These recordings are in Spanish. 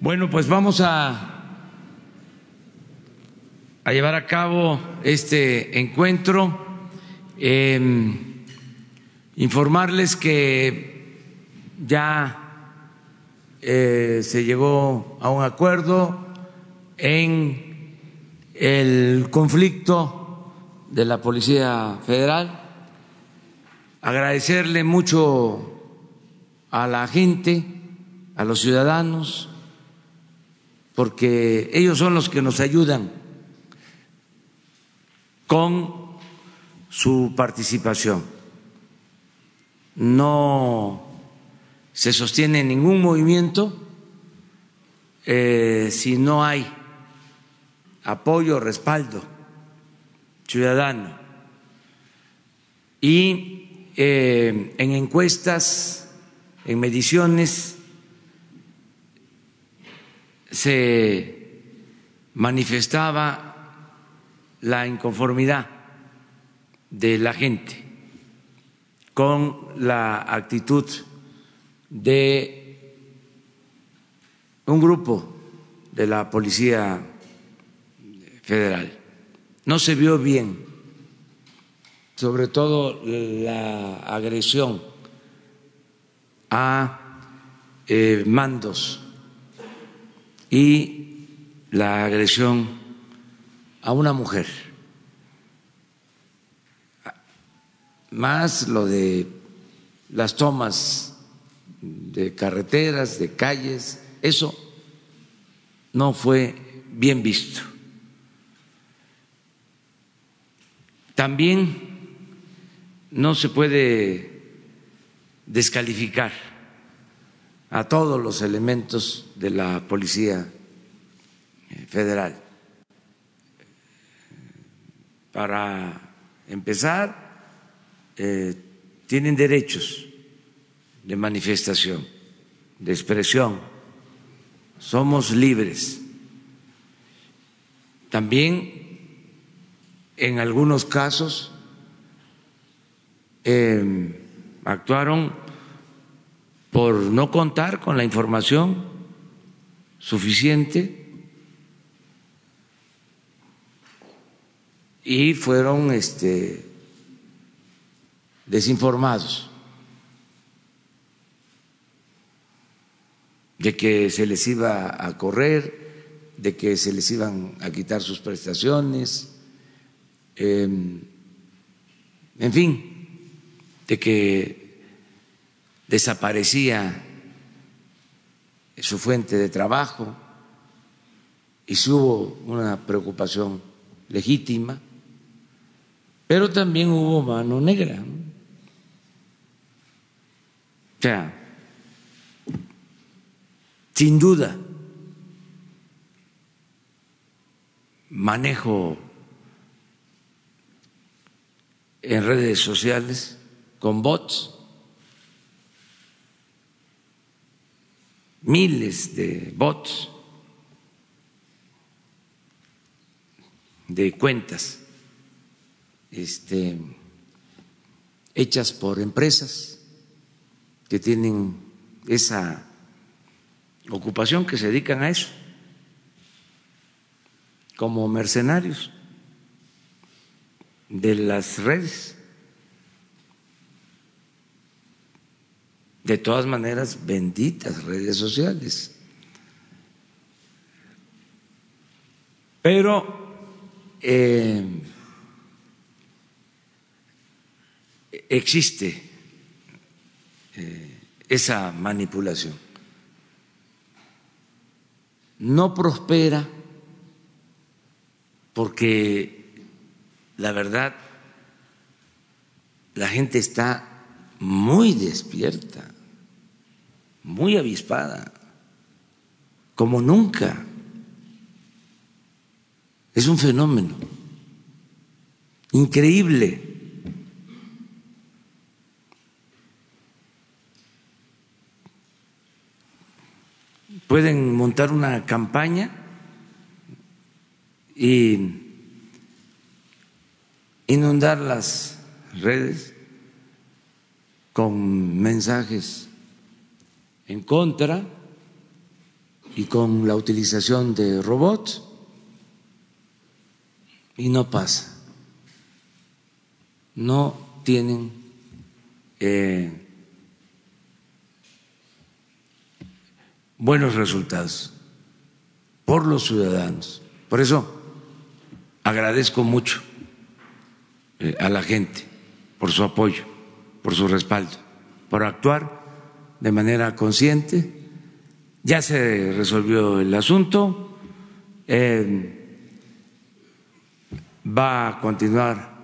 Bueno, pues vamos a, llevar a cabo este encuentro. Em, informarles que ya eh, se llegó a un acuerdo en el conflicto de la Policía Federal. Agradecerle mucho a la gente, a los ciudadanos, porque ellos son los que nos ayudan con su participación. No se sostiene ningún movimiento eh, si no hay apoyo, respaldo ciudadano. Y eh, en encuestas, en mediciones, se manifestaba la inconformidad de la gente con la actitud de un grupo de la Policía Federal. No se vio bien, sobre todo la agresión a eh, mandos y la agresión a una mujer, más lo de las tomas de carreteras, de calles, eso no fue bien visto. También no se puede descalificar a todos los elementos de la Policía Federal. Para empezar, eh, tienen derechos de manifestación, de expresión, somos libres. También, en algunos casos, eh, actuaron por no contar con la información suficiente. Y fueron este, desinformados de que se les iba a correr, de que se les iban a quitar sus prestaciones, em, en fin, de que desaparecía su fuente de trabajo y hubo una preocupación legítima, pero también hubo mano negra. O sea, sin duda, manejo en redes sociales con bots miles de bots, de cuentas este, hechas por empresas que tienen esa ocupación, que se dedican a eso, como mercenarios de las redes. De todas maneras, benditas redes sociales. Pero eh, existe eh, esa manipulación. No prospera porque la verdad la gente está muy despierta muy avispada, como nunca. Es un fenómeno increíble. Pueden montar una campaña y inundar las redes con mensajes en contra y con la utilización de robots y no pasa. No tienen eh, buenos resultados por los ciudadanos. Por eso agradezco mucho eh, a la gente por su apoyo, por su respaldo, por actuar de manera consciente. Ya se resolvió el asunto. Eh, va a continuar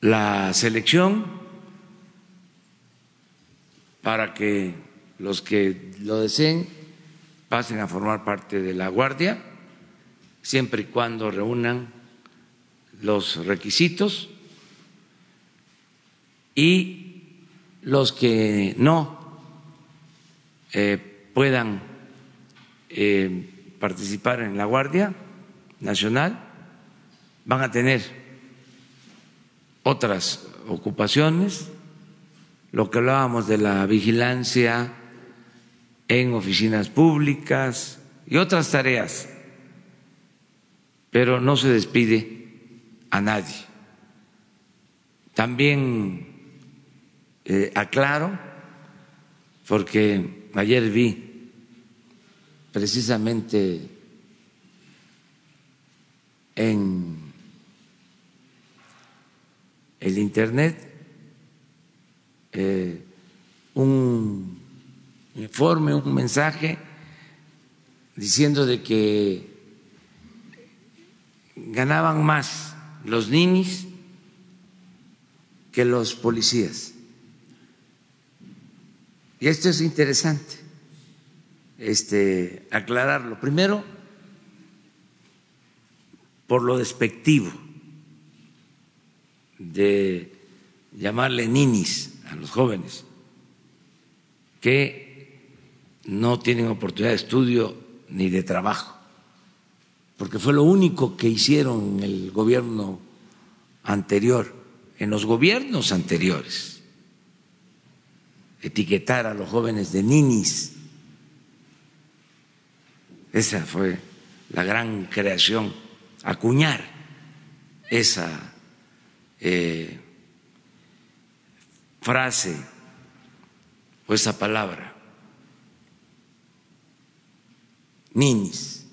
la selección para que los que lo deseen pasen a formar parte de la Guardia, siempre y cuando reúnan los requisitos y los que no eh, puedan eh, participar en la Guardia Nacional van a tener otras ocupaciones, lo que hablábamos de la vigilancia en oficinas públicas y otras tareas, pero no se despide a nadie. También eh, aclaro, porque ayer vi precisamente en el Internet, eh, un informe, un mensaje diciendo de que ganaban más los ninis que los policías. Y esto es interesante este, aclararlo. Primero, por lo despectivo de llamarle ninis a los jóvenes que no tienen oportunidad de estudio ni de trabajo, porque fue lo único que hicieron en el gobierno anterior, en los gobiernos anteriores, etiquetar a los jóvenes de ninis. Esa fue la gran creación, acuñar esa eh, frase o esa palabra, ninis,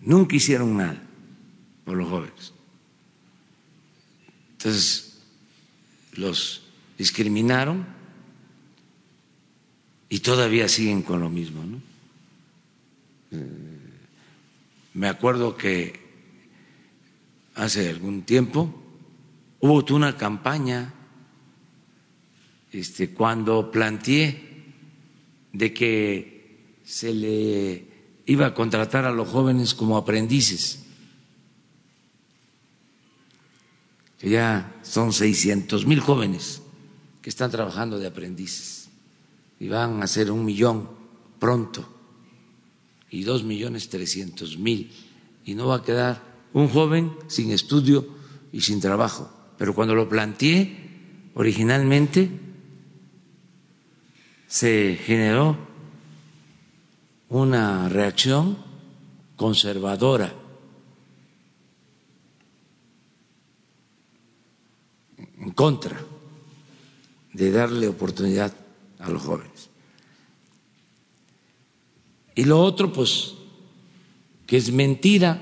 nunca hicieron nada por los jóvenes. Entonces, los discriminaron y todavía siguen con lo mismo. ¿no? Eh, me acuerdo que hace algún tiempo, hubo una campaña este, cuando planteé de que se le iba a contratar a los jóvenes como aprendices, que ya son 600 mil jóvenes están trabajando de aprendices y van a ser un millón pronto y dos millones trescientos mil y no va a quedar un joven sin estudio y sin trabajo. Pero cuando lo planteé originalmente, se generó una reacción conservadora. en contra de darle oportunidad a los jóvenes. Y lo otro, pues, que es mentira,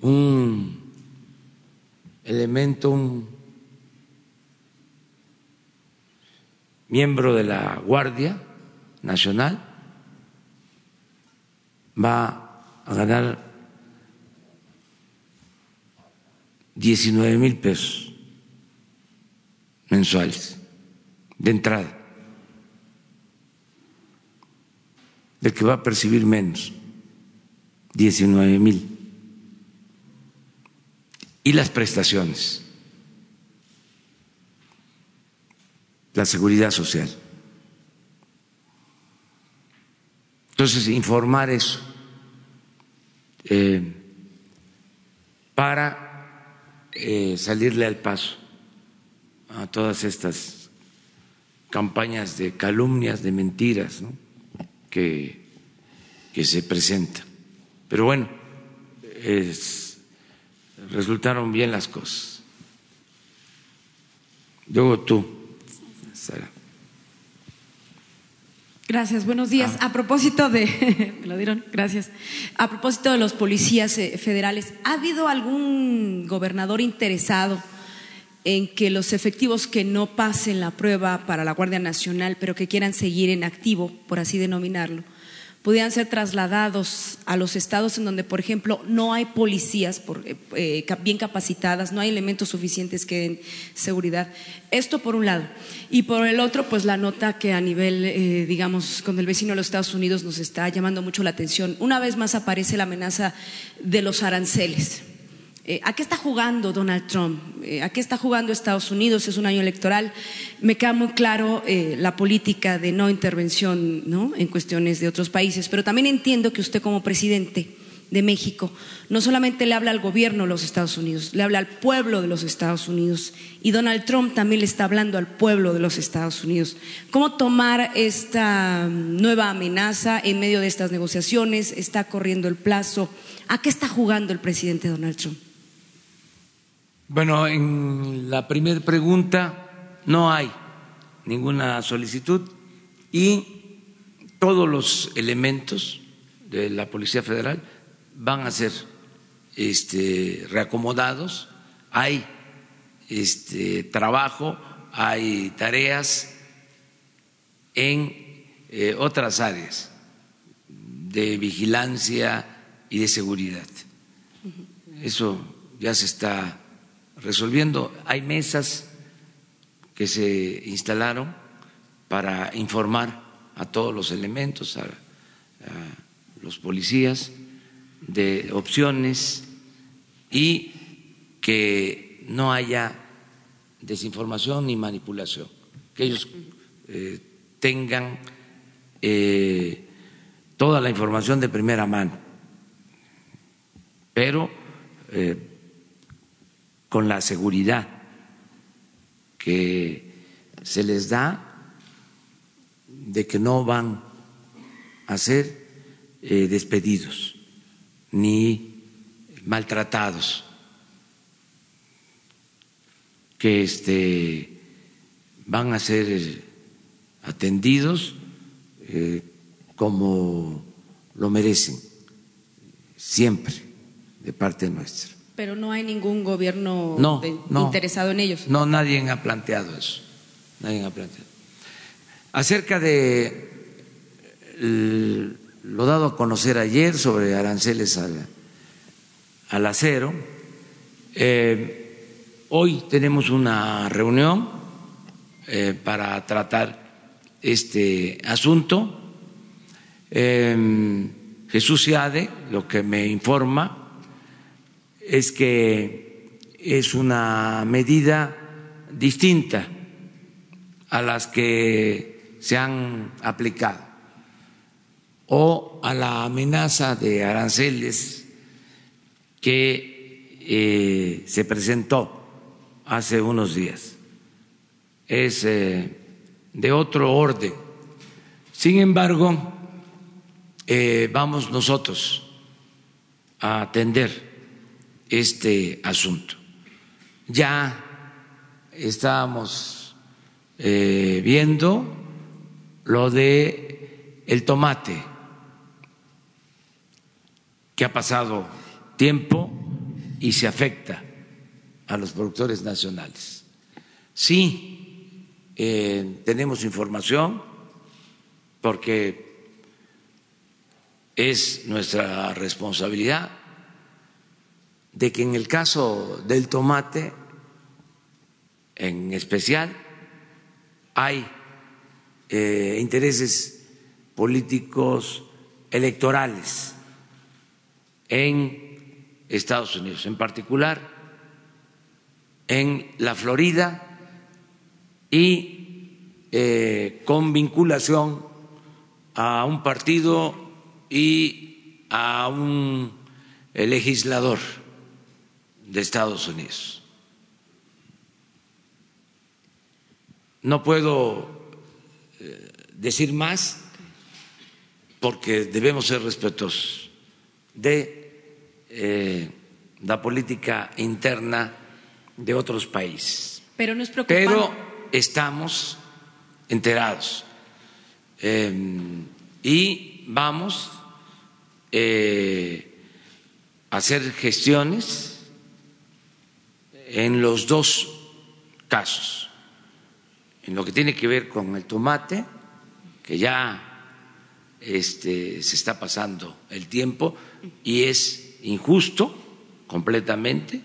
un elemento, un miembro de la Guardia Nacional va a ganar 19 mil pesos mensuales de entrada, del que va a percibir menos, 19 mil. Y las prestaciones, la seguridad social. Entonces, informar eso eh, para eh, salirle al paso a todas estas campañas de calumnias, de mentiras que, que se presentan. Pero bueno, resultaron bien las cosas. Luego tú, Sara. Gracias, buenos días. Ah. A propósito de, me lo dieron, gracias. A propósito de los policías eh, federales, ¿ha habido algún gobernador interesado en que los efectivos que no pasen la prueba para la Guardia Nacional, pero que quieran seguir en activo, por así denominarlo, pudieran ser trasladados a los estados en donde, por ejemplo, no hay policías eh, eh, bien capacitadas, no hay elementos suficientes que den seguridad. Esto por un lado. Y por el otro, pues la nota que a nivel, eh, digamos, con el vecino de los Estados Unidos nos está llamando mucho la atención. Una vez más aparece la amenaza de los aranceles. Eh, ¿A qué está jugando Donald Trump? Eh, ¿A qué está jugando Estados Unidos? Es un año electoral. Me queda muy claro eh, la política de no intervención en cuestiones de otros países, pero también entiendo que usted como presidente de México no solamente le habla al gobierno de los Estados Unidos, le habla al pueblo de los Estados Unidos y Donald Trump también le está hablando al pueblo de los Estados Unidos. ¿Cómo tomar esta nueva amenaza en medio de estas negociaciones? ¿Está corriendo el plazo? ¿A qué está jugando el presidente Donald Trump? Bueno, en la primera pregunta no hay ninguna solicitud y todos los elementos de la Policía Federal van a ser este, reacomodados. Hay este, trabajo, hay tareas en eh, otras áreas de vigilancia y de seguridad. Eso ya se está resolviendo. Hay mesas que se instalaron para informar a todos los elementos, a, los policías, de opciones y que no haya desinformación ni manipulación, que ellos eh, tengan eh, toda la información de primera mano, pero eh, con la seguridad que se les da de que no van a ser eh, despedidos ni maltratados, que este, van a ser atendidos eh, como lo merecen, siempre de parte nuestra. Pero no hay ningún gobierno interesado en ellos. No, nadie ha planteado eso. Nadie ha planteado. Acerca de lo dado a conocer ayer sobre aranceles al, acero, eh, hoy tenemos una reunión eh, para tratar este asunto. Eh, Jesús Seade, lo que me informa, es que es una medida distinta a las que se han aplicado o a la amenaza de aranceles que eh, se presentó hace unos días. Es eh, de otro orden. Sin embargo, eh, vamos nosotros a atender este asunto. Ya estábamos eh, viendo lo de el tomate, que ha pasado tiempo y se afecta a los productores nacionales. Sí, eh, tenemos información porque es nuestra responsabilidad de que en el caso del tomate, en especial, hay eh, intereses políticos electorales en Estados Unidos, en particular en la Florida y eh, con vinculación a un partido y a un legislador de Estados Unidos. No puedo eh, decir más porque debemos ser respetuosos de eh, la política interna de otros países. Pero no es preocupante. Pero estamos enterados em, y vamos eh, a hacer gestiones en los dos casos, en lo que tiene que ver con el tomate, que ya este, se está pasando el tiempo y es injusto completamente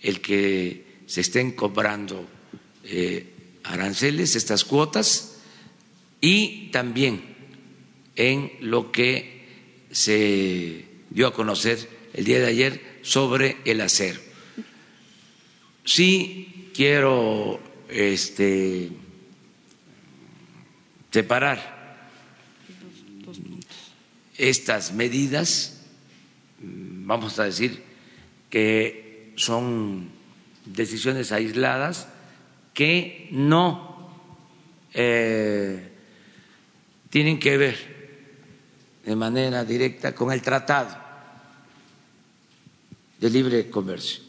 el que se estén cobrando eh, aranceles, estas cuotas, y también en lo que se dio a conocer el día de ayer sobre el acero. Sí quiero este, separar estas medidas, vamos a decir que son decisiones aisladas que no eh, tienen que ver de manera directa con el tratado de libre comercio.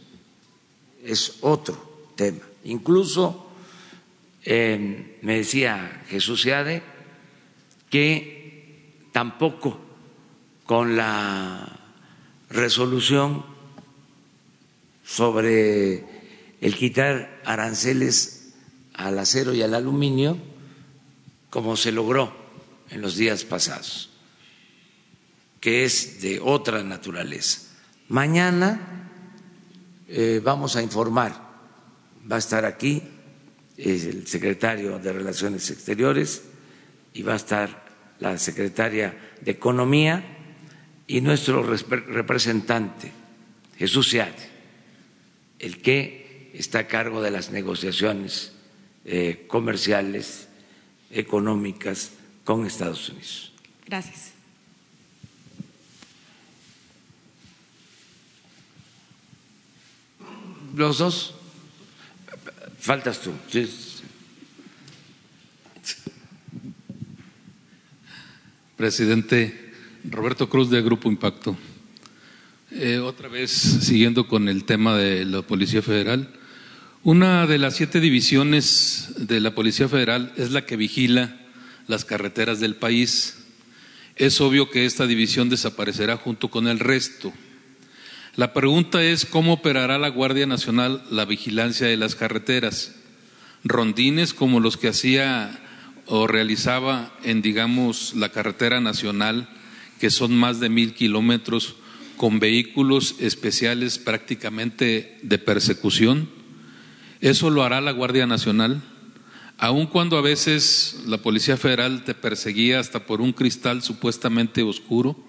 Es otro tema. Incluso eh, me decía Jesús Seade que tampoco con la resolución sobre el quitar aranceles al acero y al aluminio, como se logró en los días pasados, que es de otra naturaleza. Mañana eh, vamos a informar, va a estar aquí el secretario de Relaciones Exteriores y va a estar la secretaria de Economía y nuestro representante, Jesús Seade, el que está a cargo de las negociaciones eh, comerciales, económicas con Estados Unidos. Gracias. Los dos. Faltas tú. Presidente, Roberto Cruz de Grupo Impacto. Eh, otra vez, siguiendo con el tema de la Policía Federal, una de las siete divisiones de la Policía Federal es la que vigila las carreteras del país. Es obvio que esta división desaparecerá junto con el resto. La pregunta es cómo operará la Guardia Nacional la vigilancia de las carreteras. Rondines como los que hacía o realizaba en, digamos, la carretera nacional que son más de mil kilómetros con vehículos especiales prácticamente de persecución. Eso lo hará la Guardia Nacional, aun cuando a veces la Policía Federal te perseguía hasta por un cristal supuestamente oscuro.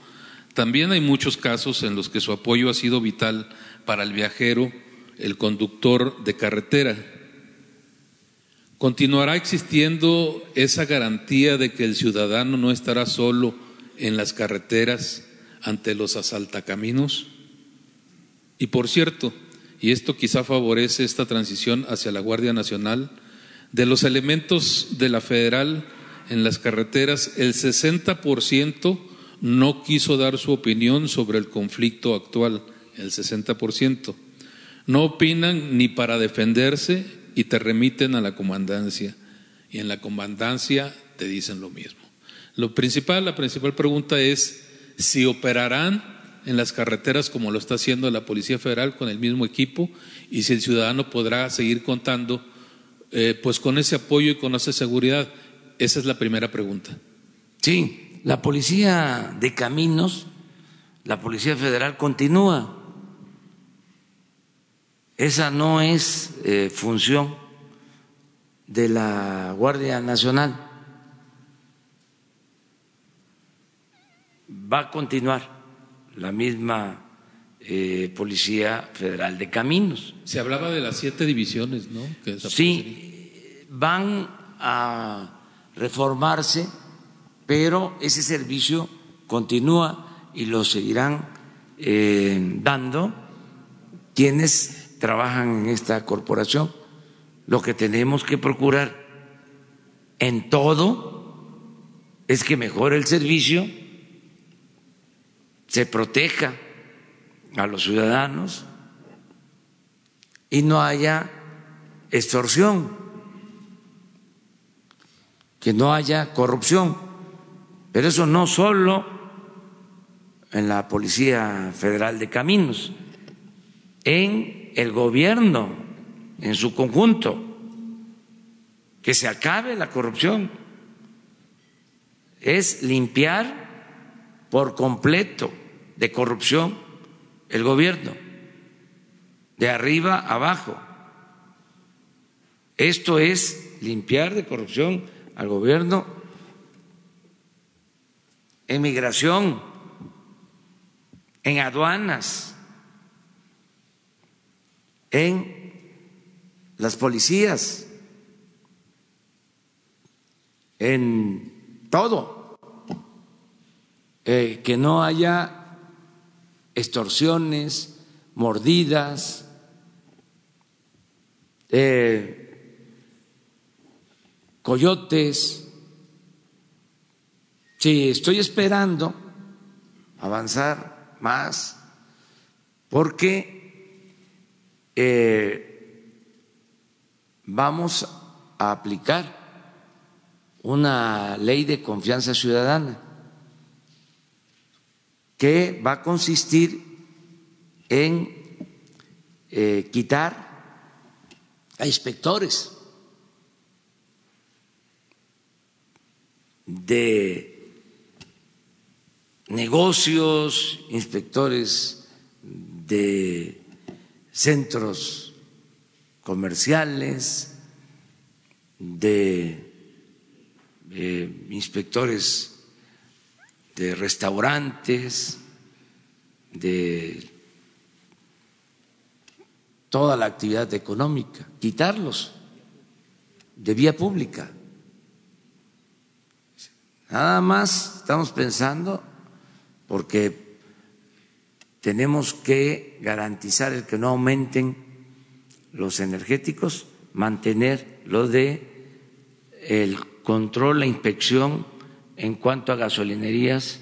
También hay muchos casos en los que su apoyo ha sido vital para el viajero, el conductor de carretera. Continuará existiendo esa garantía de que el ciudadano no estará solo en las carreteras ante los asaltacaminos. Y por cierto, y esto quizá favorece esta transición hacia la Guardia Nacional, de los elementos de la federal en las carreteras, el 60% no quiso dar su opinión sobre el conflicto actual, el 60%. No opinan ni para defenderse y te remiten a la comandancia. Y en la comandancia te dicen lo mismo. Lo principal, la principal pregunta es si operarán en las carreteras como lo está haciendo la Policía Federal con el mismo equipo y si el ciudadano podrá seguir contando eh, pues con ese apoyo y con esa seguridad. Esa es la primera pregunta. Sí, la Policía de Caminos, la Policía Federal continúa. Esa no es eh, función de la Guardia Nacional. va a continuar la misma eh, Policía Federal de Caminos. Se hablaba de las siete divisiones, ¿no? sí, van a reformarse, pero ese servicio continúa y lo seguirán eh, dando quienes trabajan en esta corporación. Lo que tenemos que procurar en todo es que mejore el servicio, se proteja a los ciudadanos y no haya extorsión, que no haya corrupción. Pero eso no solo en la Policía Federal de Caminos, en el gobierno en su conjunto, que se acabe la corrupción, es limpiar por completo de corrupción el gobierno, de arriba abajo. Esto es limpiar de corrupción al gobierno en migración, en aduanas, en las policías, en todo, eh, que no haya extorsiones, mordidas, eh, coyotes. Sí, estoy esperando avanzar más. Porque eh, vamos a aplicar una ley de confianza ciudadana que va a consistir en eh, quitar a inspectores de negocios, inspectores de centros comerciales, de eh, inspectores de restaurantes, de toda la actividad económica, quitarlos de vía pública. Nada más estamos pensando porque tenemos que garantizar el que no aumenten los energéticos, mantener lo de el control, la inspección en cuanto a gasolinerías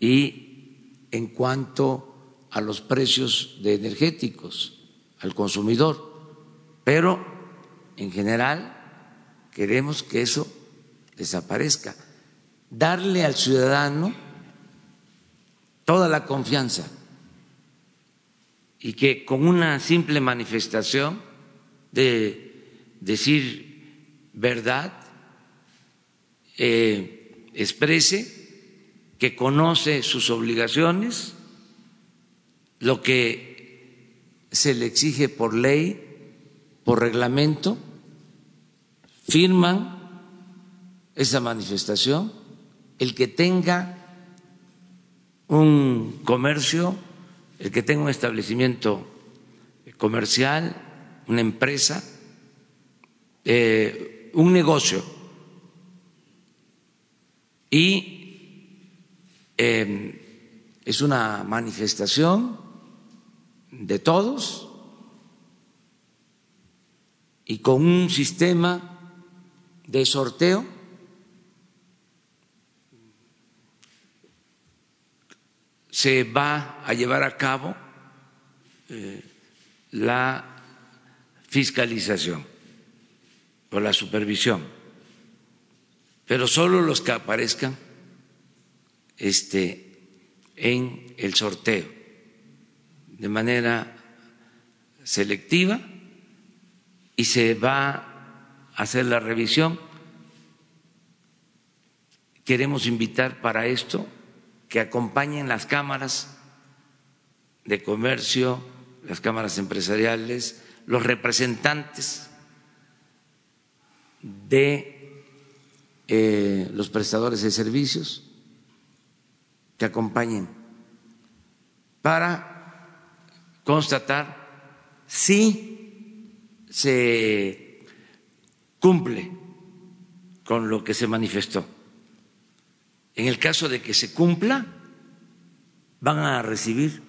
y en cuanto a los precios de energéticos al consumidor. Pero en general queremos que eso desaparezca, darle al ciudadano toda la confianza. Y que con una simple manifestación de decir verdad eh, exprese que conoce sus obligaciones, lo que se le exige por ley, por reglamento, firman esa manifestación, el que tenga un comercio, el que tenga un establecimiento comercial, una empresa, eh, un negocio. Y em, es una manifestación de todos y con un sistema de sorteo se va a llevar a cabo eh, la fiscalización o la supervisión pero solo los que aparezcan este, en el sorteo de manera selectiva y se va a hacer la revisión. Queremos invitar para esto que acompañen las cámaras de comercio, las cámaras empresariales, los representantes de eh, los prestadores de servicios que acompañen para constatar si se cumple con lo que se manifestó. En el caso de que se cumpla, van a recibir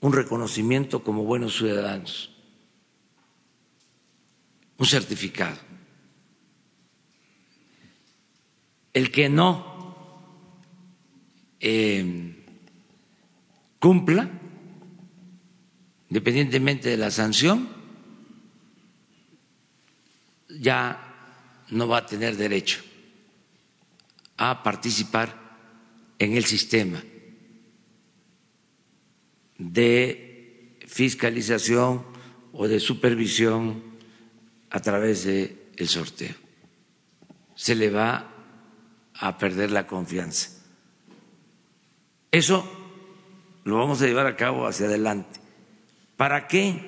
un reconocimiento como buenos ciudadanos, un certificado. El que no eh, cumpla, independientemente de la sanción, ya no va a tener derecho a participar en el sistema de fiscalización o de supervisión a través del el sorteo. Se le va a perder la confianza. Eso lo vamos a llevar a cabo hacia adelante. ¿Para qué?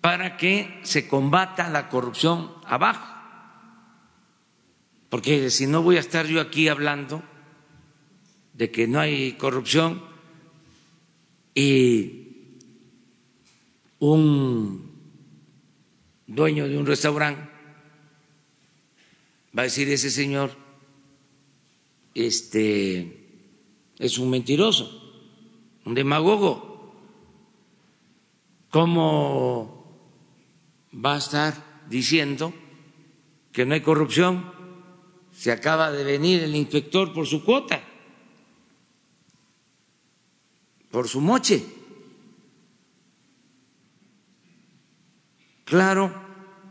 Para que se combata la corrupción abajo. Porque si no voy a estar yo aquí hablando de que no hay corrupción y un dueño de un restaurante va a decir ese señor este es un mentiroso, un demagogo. ¿Cómo va a estar diciendo que no hay corrupción? Se acaba de venir el inspector por su cuota, por su moche. Claro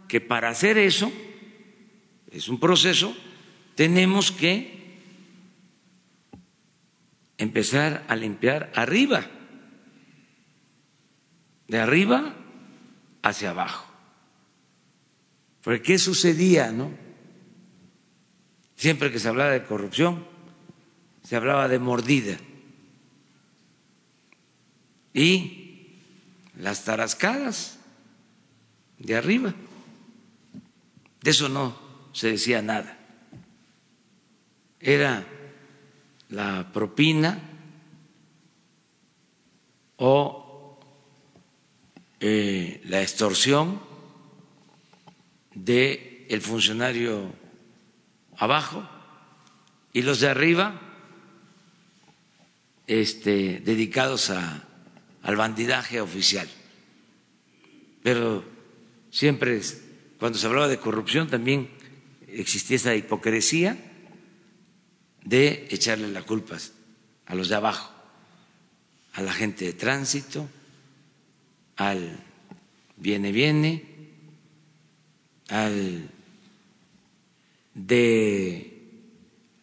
que para hacer eso, es un proceso, tenemos que empezar a limpiar arriba, de arriba hacia abajo. Porque ¿qué sucedía, no? Siempre que se hablaba de corrupción, se hablaba de mordida. Y las tarascadas de arriba. De eso no se decía nada. Era la propina o eh, la extorsión del el funcionario abajo y los de arriba este, dedicados a, al bandidaje oficial. Pero siempre, cuando se hablaba de corrupción, también existía esa hipocresía de echarle las culpas a los de abajo, a la gente de tránsito, al viene, viene, al de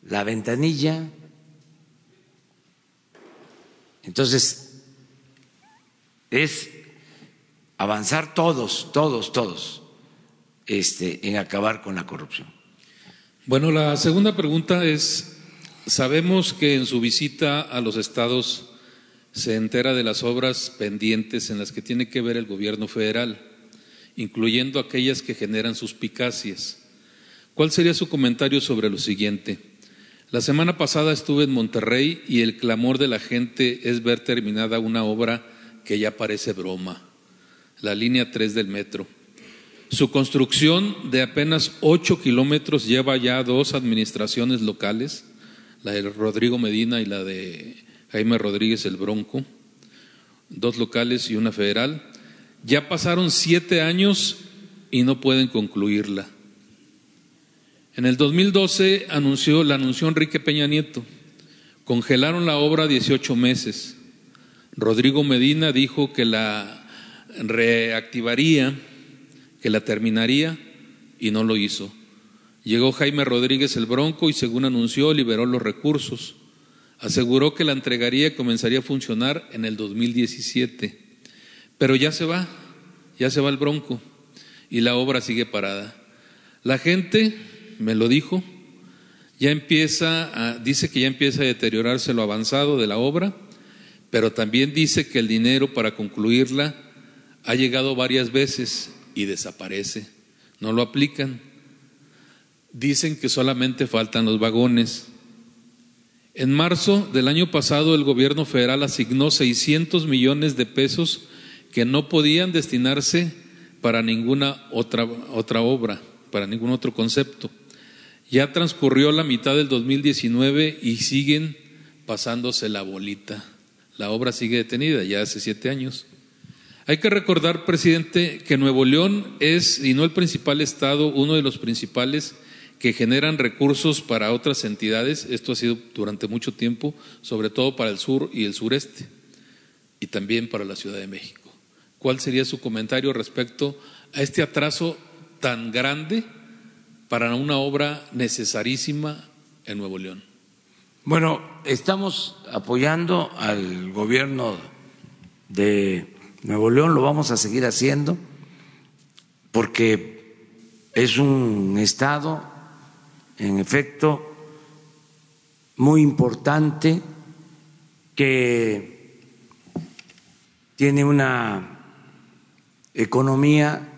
la ventanilla. Entonces, es avanzar todos, todos, todos este, en acabar con la corrupción. Bueno, la segunda pregunta es, sabemos que en su visita a los estados se entera de las obras pendientes en las que tiene que ver el gobierno federal, incluyendo aquellas que generan suspicacias. ¿Cuál sería su comentario sobre lo siguiente? La semana pasada estuve en Monterrey y el clamor de la gente es ver terminada una obra que ya parece broma, la línea 3 del metro. Su construcción de apenas 8 kilómetros lleva ya dos administraciones locales, la de Rodrigo Medina y la de Jaime Rodríguez el Bronco, dos locales y una federal. Ya pasaron siete años y no pueden concluirla. En el 2012 anunció, la anunció Enrique Peña Nieto. Congelaron la obra 18 meses. Rodrigo Medina dijo que la reactivaría, que la terminaría y no lo hizo. Llegó Jaime Rodríguez el Bronco y según anunció liberó los recursos. Aseguró que la entregaría y comenzaría a funcionar en el 2017. Pero ya se va, ya se va el Bronco y la obra sigue parada. La gente me lo dijo, ya empieza, dice que ya empieza a deteriorarse lo avanzado de la obra, pero también dice que el dinero para concluirla ha llegado varias veces y desaparece, no lo aplican. Dicen que solamente faltan los vagones. En marzo del año pasado el gobierno federal asignó 600 millones de pesos que no podían destinarse para ninguna otra, otra obra, para ningún otro concepto. Ya transcurrió la mitad del 2019 y siguen pasándose la bolita. La obra sigue detenida ya hace siete años. Hay que recordar, presidente, que Nuevo León es, y no el principal estado, uno de los principales que generan recursos para otras entidades. Esto ha sido durante mucho tiempo, sobre todo para el sur y el sureste, y también para la Ciudad de México. ¿Cuál sería su comentario respecto a este atraso tan grande para una obra necesarísima en Nuevo León? Bueno, estamos apoyando al gobierno de Nuevo León, lo vamos a seguir haciendo porque es un estado, en efecto, muy importante que tiene una economía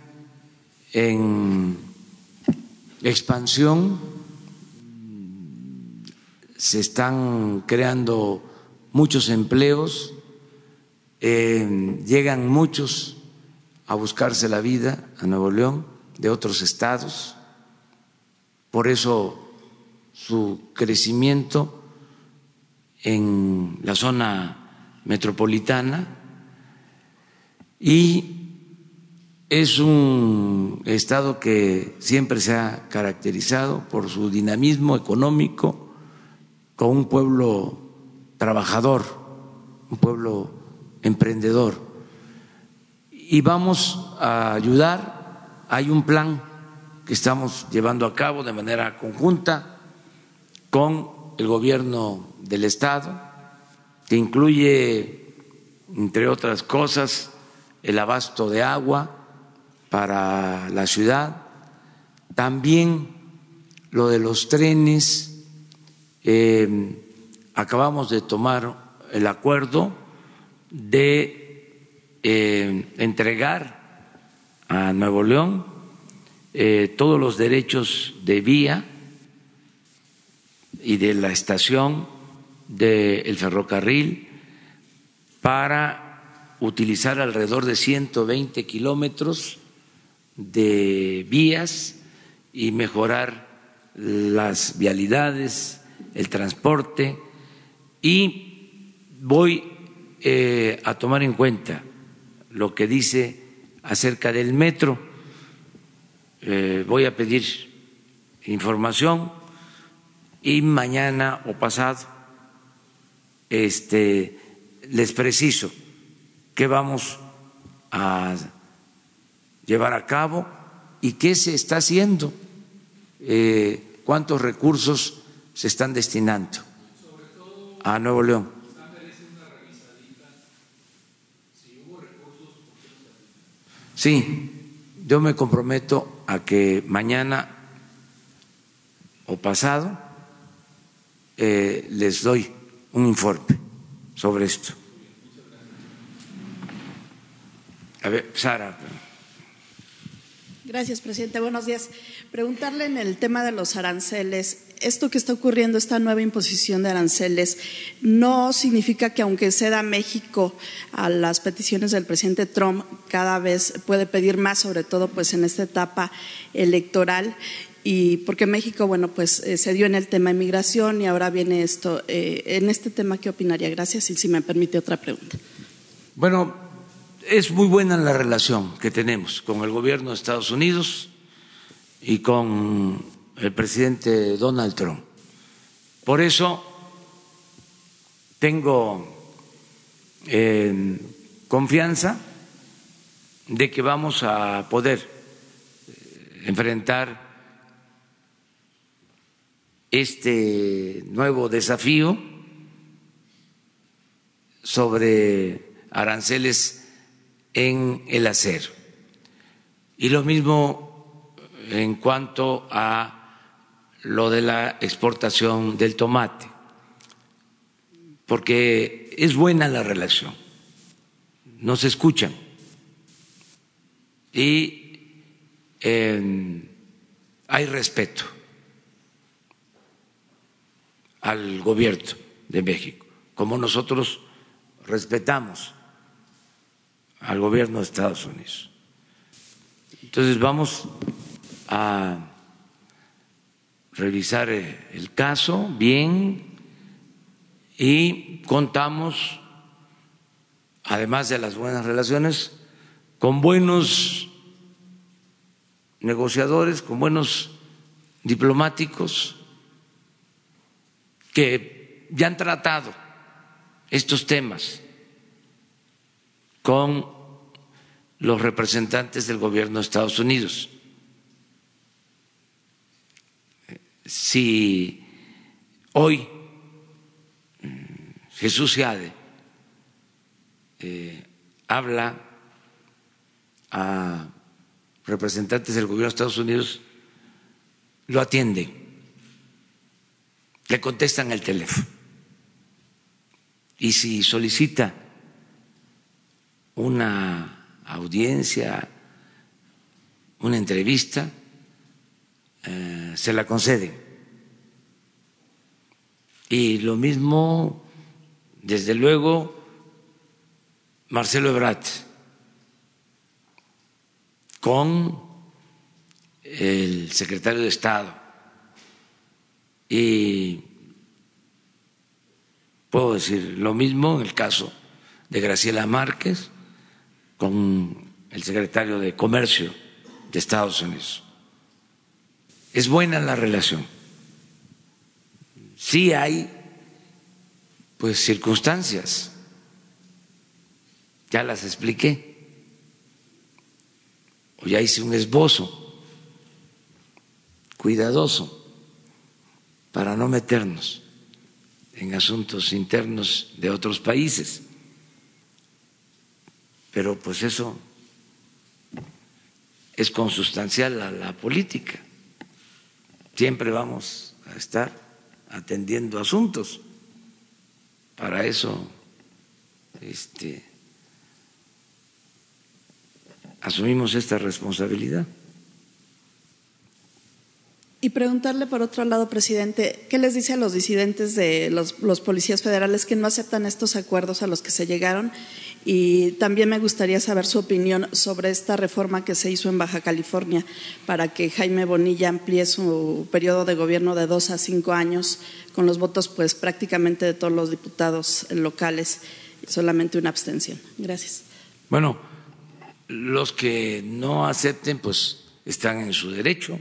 en expansión, se están creando muchos empleos, eh, llegan muchos a buscarse la vida a Nuevo León de otros estados, por eso su crecimiento en la zona metropolitana y es un estado que siempre se ha caracterizado por su dinamismo económico, con un pueblo trabajador, un pueblo emprendedor y vamos a ayudar. Hay un plan que estamos llevando a cabo de manera conjunta con el gobierno del Estado, que incluye, entre otras cosas, el abasto de agua para la ciudad, también lo de los trenes. Eh, acabamos de tomar el acuerdo de eh, entregar a Nuevo León eh, todos los derechos de vía y de la estación del ferrocarril para utilizar alrededor de 120 kilómetros de vías y mejorar las vialidades, el transporte y voy eh, a tomar en cuenta lo que dice acerca del metro. Eh, voy a pedir información y mañana o pasado este, les preciso qué vamos a llevar a cabo y qué se está haciendo, eh, cuántos recursos se están destinando a Nuevo León. Sí, yo me comprometo a que mañana o pasado eh, les doy un informe sobre esto. A ver, Sara. Gracias, presidente. Buenos días. Preguntarle en el tema de los aranceles, esto que está ocurriendo, esta nueva imposición de aranceles, no significa que aunque ceda México a las peticiones del presidente Trump, cada vez puede pedir más, sobre todo pues en esta etapa electoral y porque México, bueno, pues eh, se dio en el tema inmigración y ahora viene esto. Eh, en este tema, ¿qué opinaría? Gracias y si me permite otra pregunta. Bueno, es muy buena la relación que tenemos con el gobierno de Estados Unidos y con el presidente Donald Trump. Por eso tengo eh, confianza de que vamos a poder eh, enfrentar este nuevo desafío sobre aranceles en el acero. Y lo mismo en cuanto a lo de la exportación del tomate, porque es buena la relación, nos escuchan y em, hay respeto al gobierno de México, como nosotros respetamos al gobierno de Estados Unidos. Entonces vamos a revisar eh, el caso bien y contamos, además de las buenas relaciones, con buenos negociadores, con buenos diplomáticos que ya han tratado estos temas con los representantes del gobierno de Estados Unidos. Si hoy mm, Jesús Seade eh, habla a representantes del gobierno de Estados Unidos, lo atienden, le contestan el teléfono. Y si solicita una audiencia, una entrevista, eh, se la conceden. Y lo mismo, desde luego, Marcelo Ebrard con el secretario de Estado y puedo decir lo mismo en el caso de Graciela Márquez con el secretario de Comercio de Estados Unidos. Es buena la relación. Sí hay pues circunstancias. Ya las expliqué. O ya hice un esbozo cuidadoso para no meternos en asuntos internos de otros países. Pero pues eso es consustancial a la política. Siempre vamos a estar atendiendo asuntos. Para eso este, asumimos esta responsabilidad. Y preguntarle por otro lado, presidente, ¿qué les dice a los disidentes de los, los, policías federales que no aceptan estos acuerdos a los que se llegaron? Y también me gustaría saber su opinión sobre esta reforma que se hizo en Baja California para que Jaime Bonilla amplíe su periodo de gobierno de dos a cinco años con los votos, pues prácticamente de todos los diputados locales, solamente una abstención. Gracias. Bueno, los que no acepten, pues están en su derecho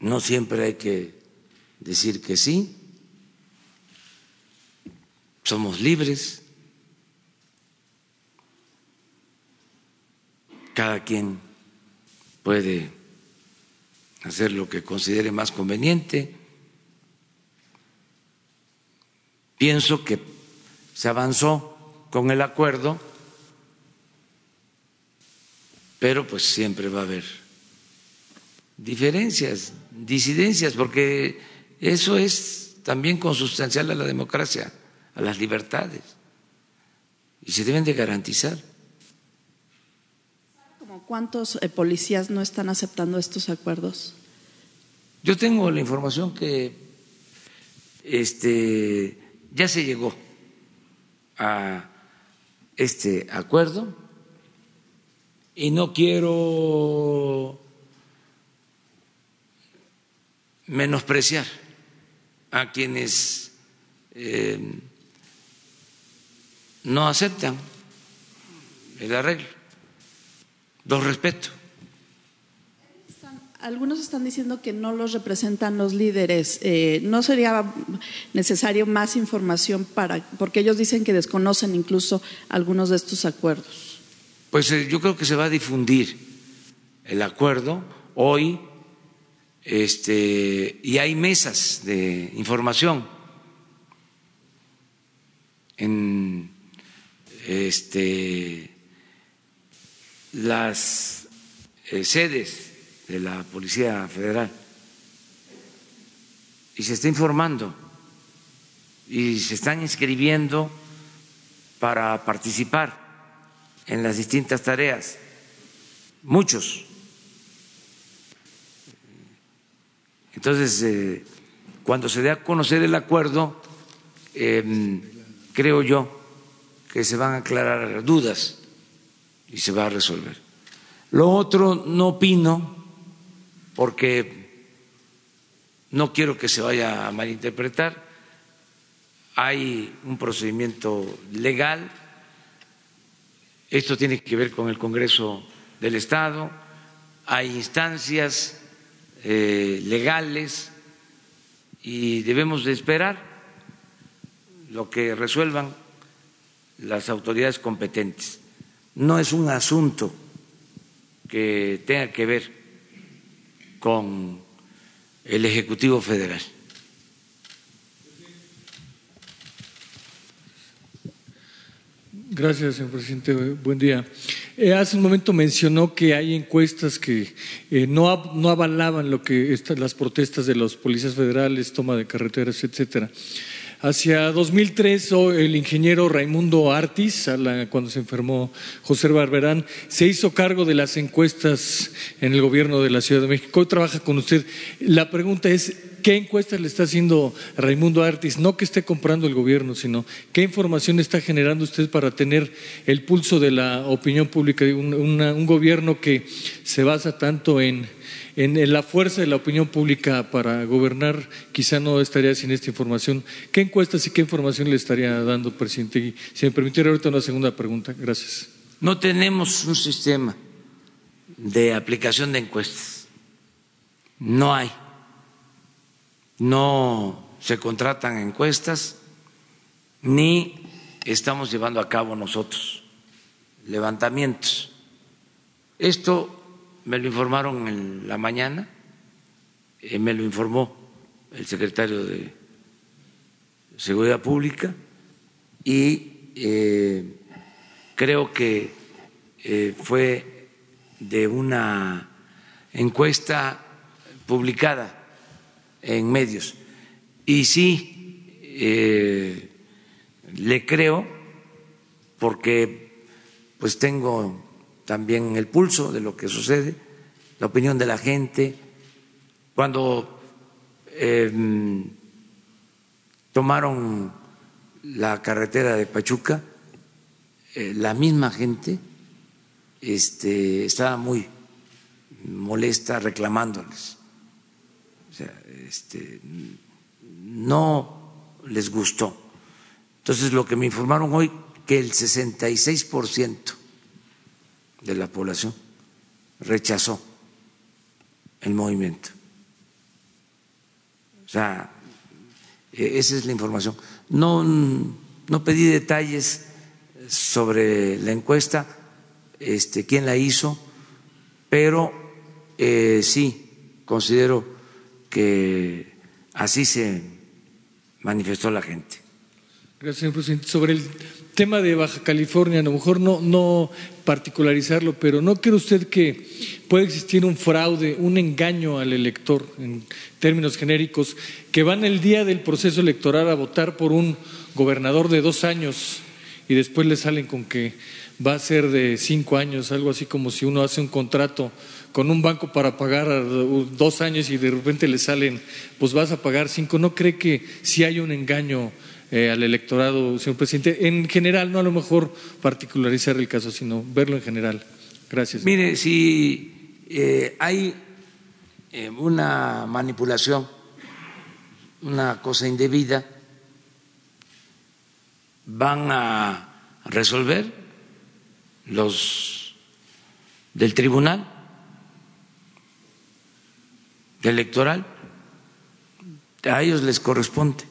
no siempre hay que decir que sí. Somos libres. Cada quien puede hacer lo que considere más conveniente. Pienso que se avanzó con el acuerdo, pero pues siempre va a haber diferencias, disidencias, porque eso es también consustancial a la democracia, a las libertades, y se deben de garantizar. ¿Cuántos eh, policías no están aceptando estos acuerdos? Yo tengo la información que este, ya se llegó a este acuerdo y no quiero menospreciar a quienes eh, no aceptan el arreglo. Los respeto. Algunos están diciendo que no los representan los líderes. Eh, ¿No sería necesario más información para, porque ellos dicen que desconocen incluso algunos de estos acuerdos? Pues eh, yo creo que se va a difundir el acuerdo. Hoy este, y hay mesas de información en este, las eh, sedes de la Policía Federal. Y se está informando y se están inscribiendo para participar en las distintas tareas, muchos. Entonces, eh, cuando se dé a conocer el acuerdo, em, creo yo que se van a aclarar dudas y se va a resolver. Lo otro no opino porque no quiero que se vaya a malinterpretar. Hay un procedimiento legal, esto tiene que ver con el Congreso del Estado, hay instancias eh, legales y debemos de esperar lo que resuelvan las autoridades competentes. No es un asunto que tenga que ver con el Ejecutivo Federal. Gracias, señor presidente. Buen día. Eh, hace un momento mencionó que hay encuestas que eh, no, no, avalaban lo que las protestas de los policías federales, toma de carreteras, etcétera. Hacia 2003, el ingeniero Raimundo Artis, cuando se enfermó José Barberán, se hizo cargo de las encuestas en el gobierno de la Ciudad de México. Hoy trabaja con usted. La pregunta es, ¿qué encuestas le está haciendo Raimundo Artis? No que esté comprando el gobierno, sino qué información está generando usted para tener el pulso de la opinión pública. un gobierno que se basa tanto en en, la fuerza de la opinión pública para gobernar, quizá no estaría sin esta información. ¿Qué encuestas y qué información le estaría dando, presidente? Si me permitiera ahorita una segunda pregunta. Gracias. No tenemos un sistema de aplicación de encuestas. No hay. No se contratan encuestas ni estamos llevando a cabo nosotros levantamientos. Esto me lo informaron en la mañana, eh, me lo informó el secretario de Seguridad Pública y eh, creo que eh, fue de una encuesta publicada en medios. Y sí, le creo porque pues tengo también el pulso de lo que sucede, la opinión de la gente. Cuando em, tomaron la carretera de Pachuca, eh, la misma gente este, estaba muy molesta reclamándoles. O sea, este, no les gustó. Entonces, lo que me informaron hoy, que el 66% de la población rechazó el movimiento. O sea, e, esa es la información. No, no pedí detalles sobre la encuesta, este, quién la hizo, pero eh, sí considero que así se manifestó la gente. Gracias, señor presidente. Sobre el tema de Baja California, a lo mejor no, no particularizarlo, pero ¿no cree usted que puede existir un fraude, un engaño al elector, en términos genéricos, que van el día del proceso electoral a votar por un gobernador de dos años y después le salen con que va a ser de cinco años, algo así como si uno hace un contrato con un banco para pagar dos años y de repente le salen, pues vas a pagar cinco. ¿No cree que si hay un engaño eh, al electorado, señor presidente. En general, no a lo mejor particularizar el caso, sino verlo en general. Gracias. Mire, si eh, hay eh, una manipulación, una cosa indebida, van a resolver los del tribunal electoral, a ellos les corresponde.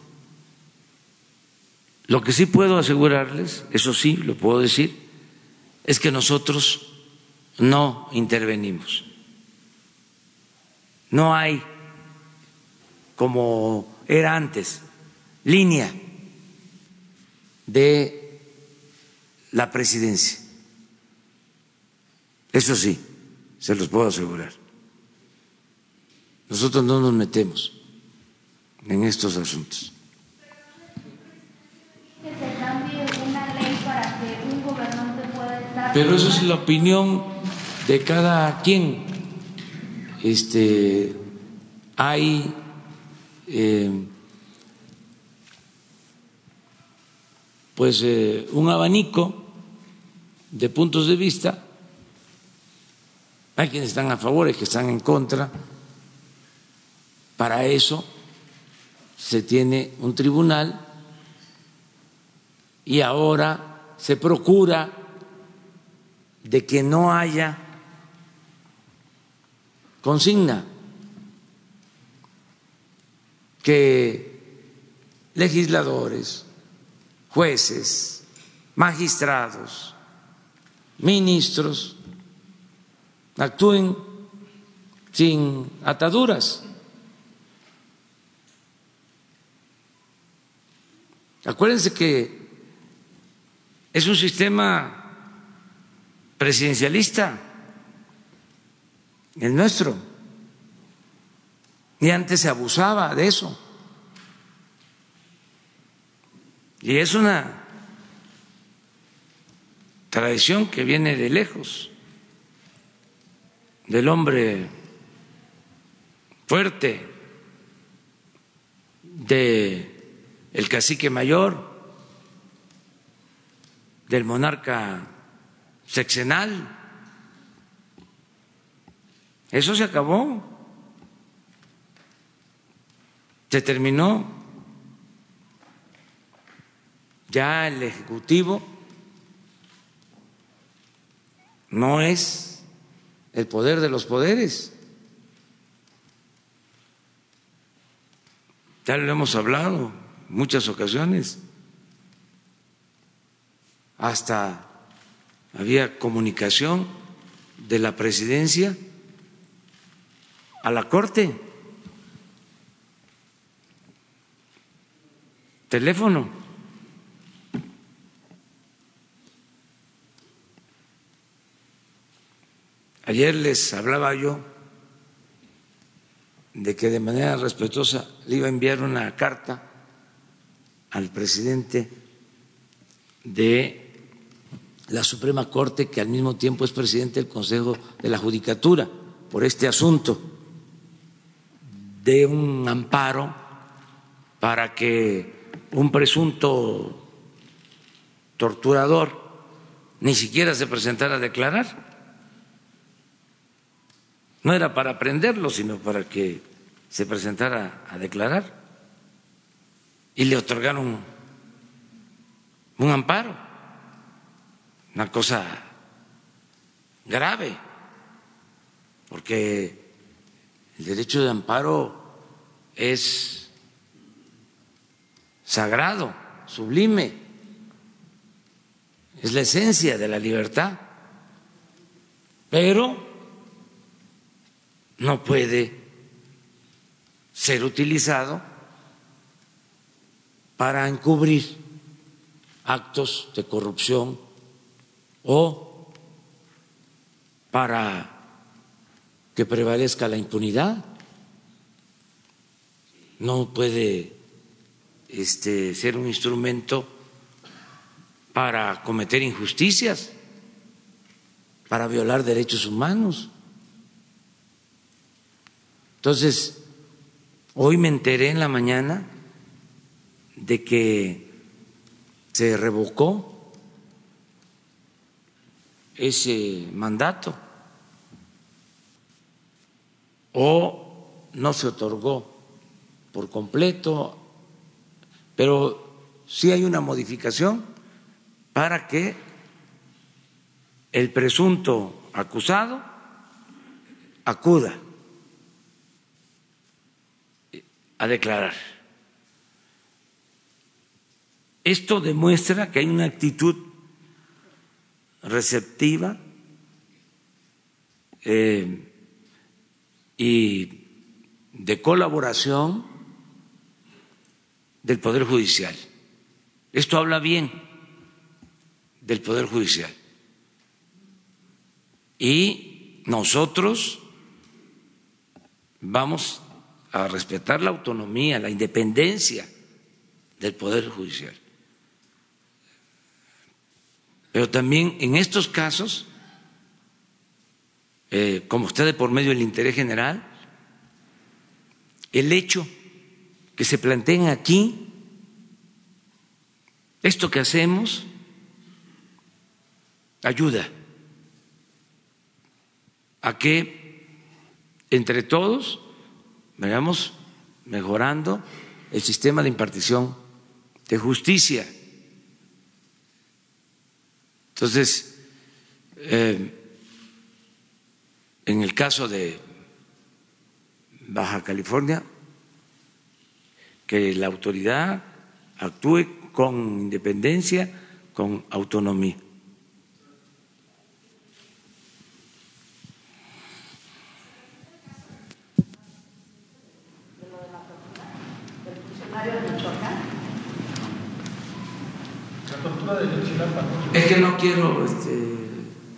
Lo que sí puedo asegurarles, eso sí, lo puedo decir, es que nosotros no intervenimos. No hay, como era antes, línea de la presidencia. Eso sí, se los puedo asegurar. Nosotros no nos metemos en estos asuntos. Pero eso es la opinión de cada quien. Este, hay eh, pues eh, un abanico de puntos de vista. Hay quienes están a favor, hay quienes están en contra. Para eso se tiene un tribunal y ahora se procura de que no haya consigna que legisladores, jueces, magistrados, ministros actúen sin ataduras. Acuérdense que es un sistema presidencialista, el nuestro, y antes se abusaba de eso. Y es una tradición que viene de lejos, del hombre fuerte, de el cacique mayor, del monarca sexenal. Eso se acabó. Se terminó. Ya el Ejecutivo no es el poder de los poderes. Ya lo hemos hablado muchas ocasiones. Hasta había comunicación de la presidencia a la Corte. Teléfono. Ayer les hablaba yo de que de manera respetuosa le iba a enviar una carta al presidente de la Suprema Corte, que al mismo tiempo es presidente del Consejo de la Judicatura, por este asunto de un amparo para que un presunto torturador ni siquiera se presentara a declarar. No era para prenderlo, sino para que se presentara a declarar y le otorgaron un amparo, una cosa grave, porque el derecho de amparo es sagrado, sublime, es la esencia de la libertad, pero no puede ser utilizado para encubrir actos de corrupción o para que prevalezca la impunidad. No puede este, ser un instrumento para cometer injusticias, para violar derechos humanos. Entonces, hoy me enteré en la mañana de que se revocó ese mandato o no se otorgó por completo, pero sí hay una modificación para que el presunto acusado acuda a declarar. Esto demuestra que hay una actitud receptiva eh, y de colaboración del Poder Judicial. Esto habla bien del Poder Judicial. Y nosotros vamos a respetar la autonomía, la independencia del Poder Judicial. Pero también en estos casos, eh, como ustedes por medio del interés general, el hecho que se planteen aquí, esto que hacemos, ayuda a que entre todos vayamos mejorando el sistema de impartición de justicia. Entonces, eh, en el caso de Baja California, que la autoridad actúe con independencia, con autonomía. Es que no quiero este,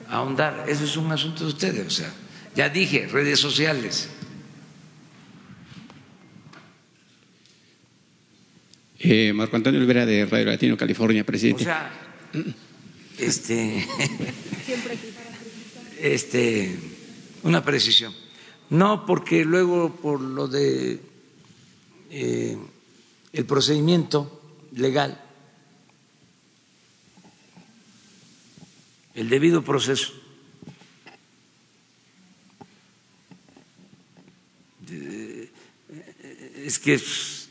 ahondar, eso es un asunto de ustedes, o sea, ya dije, redes sociales. Eh, Marco Antonio Olvera de Radio Latino, California, presidente. O sea, este, este, una precisión. No, porque luego por lo de eh, el procedimiento legal, el debido proceso. Es que es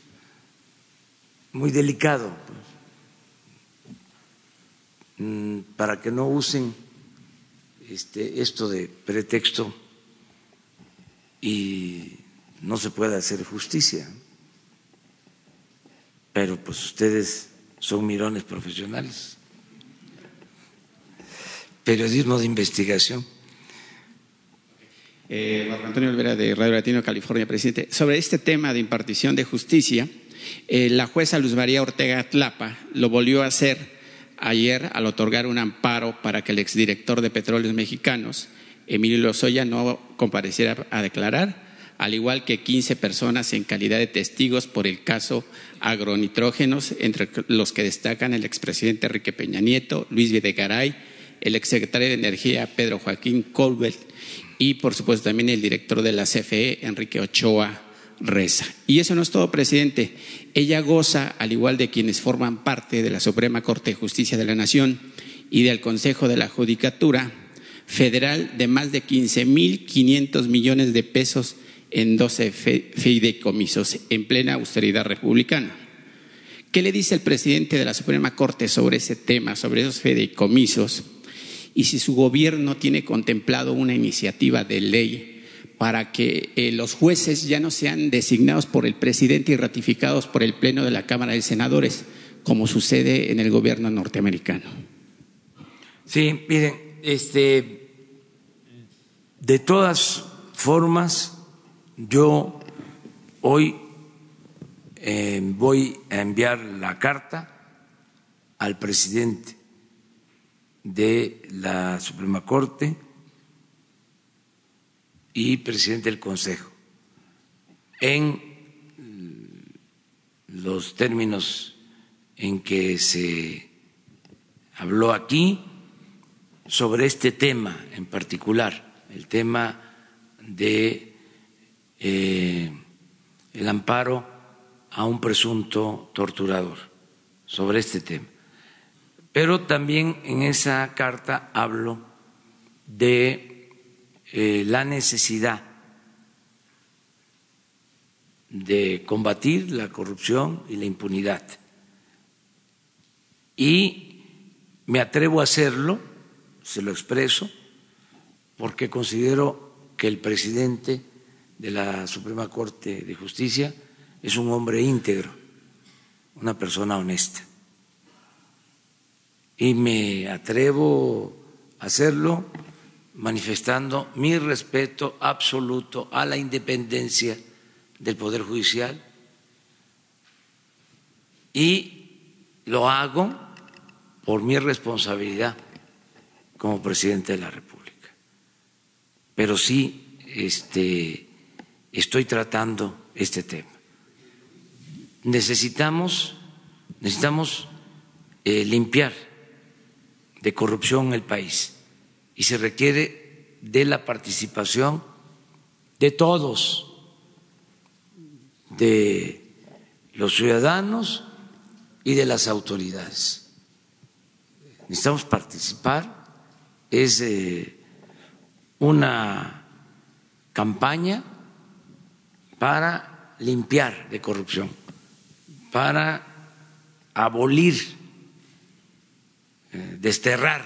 muy delicado mm, para que no usen este, esto de pretexto y no se pueda hacer justicia. Pero pues ustedes son mirones profesionales periodismo de investigación. Eh, Marco Antonio Olvera de Radio Latino, California, presidente. Sobre este tema de impartición de justicia, eh, la jueza Luz María Ortega Tlapa lo volvió a hacer ayer al otorgar un amparo para que el exdirector de Petróleos Mexicanos, Emilio Lozoya, no compareciera a declarar, al igual que 15 personas en calidad de testigos por el caso agronitrógenos, entre los que destacan el expresidente Enrique Peña Nieto, Luis Videgaray, el exsecretario de Energía Pedro Joaquín Colbert y por supuesto también el director de la CFE Enrique Ochoa Reza. Y eso no es todo, presidente. Ella goza, al igual de quienes forman parte de la Suprema Corte de Justicia de la Nación y del Consejo de la Judicatura Federal, de más de 15.500 millones de pesos en 12 fideicomisos en plena austeridad republicana. ¿Qué le dice el presidente de la Suprema Corte sobre ese tema, sobre esos fideicomisos? Y si su gobierno tiene contemplado una iniciativa de ley para que eh, los jueces ya no sean designados por el presidente y ratificados por el Pleno de la Cámara de Senadores, como sucede en el gobierno norteamericano. Sí, miren, este, de todas formas, yo hoy eh, voy a enviar la carta al presidente de la Suprema Corte y presidente del Consejo en los términos en que se habló aquí sobre este tema en particular, el tema de eh, el amparo a un presunto torturador, sobre este tema. Pero también en esa carta hablo de eh, la necesidad de combatir la corrupción y la impunidad. Y me atrevo a hacerlo, se lo expreso, porque considero que el presidente de la Suprema Corte de Justicia es un hombre íntegro, una persona honesta y me atrevo a hacerlo manifestando mi respeto absoluto a la independencia del Poder Judicial y lo hago por mi responsabilidad como presidente de la República. Pero sí este, estoy tratando este tema. Necesitamos, necesitamos eh, limpiar de corrupción en el país y se requiere de la participación de todos, de los ciudadanos y de las autoridades. Necesitamos participar, es eh, una campaña para limpiar de corrupción, para abolir desterrar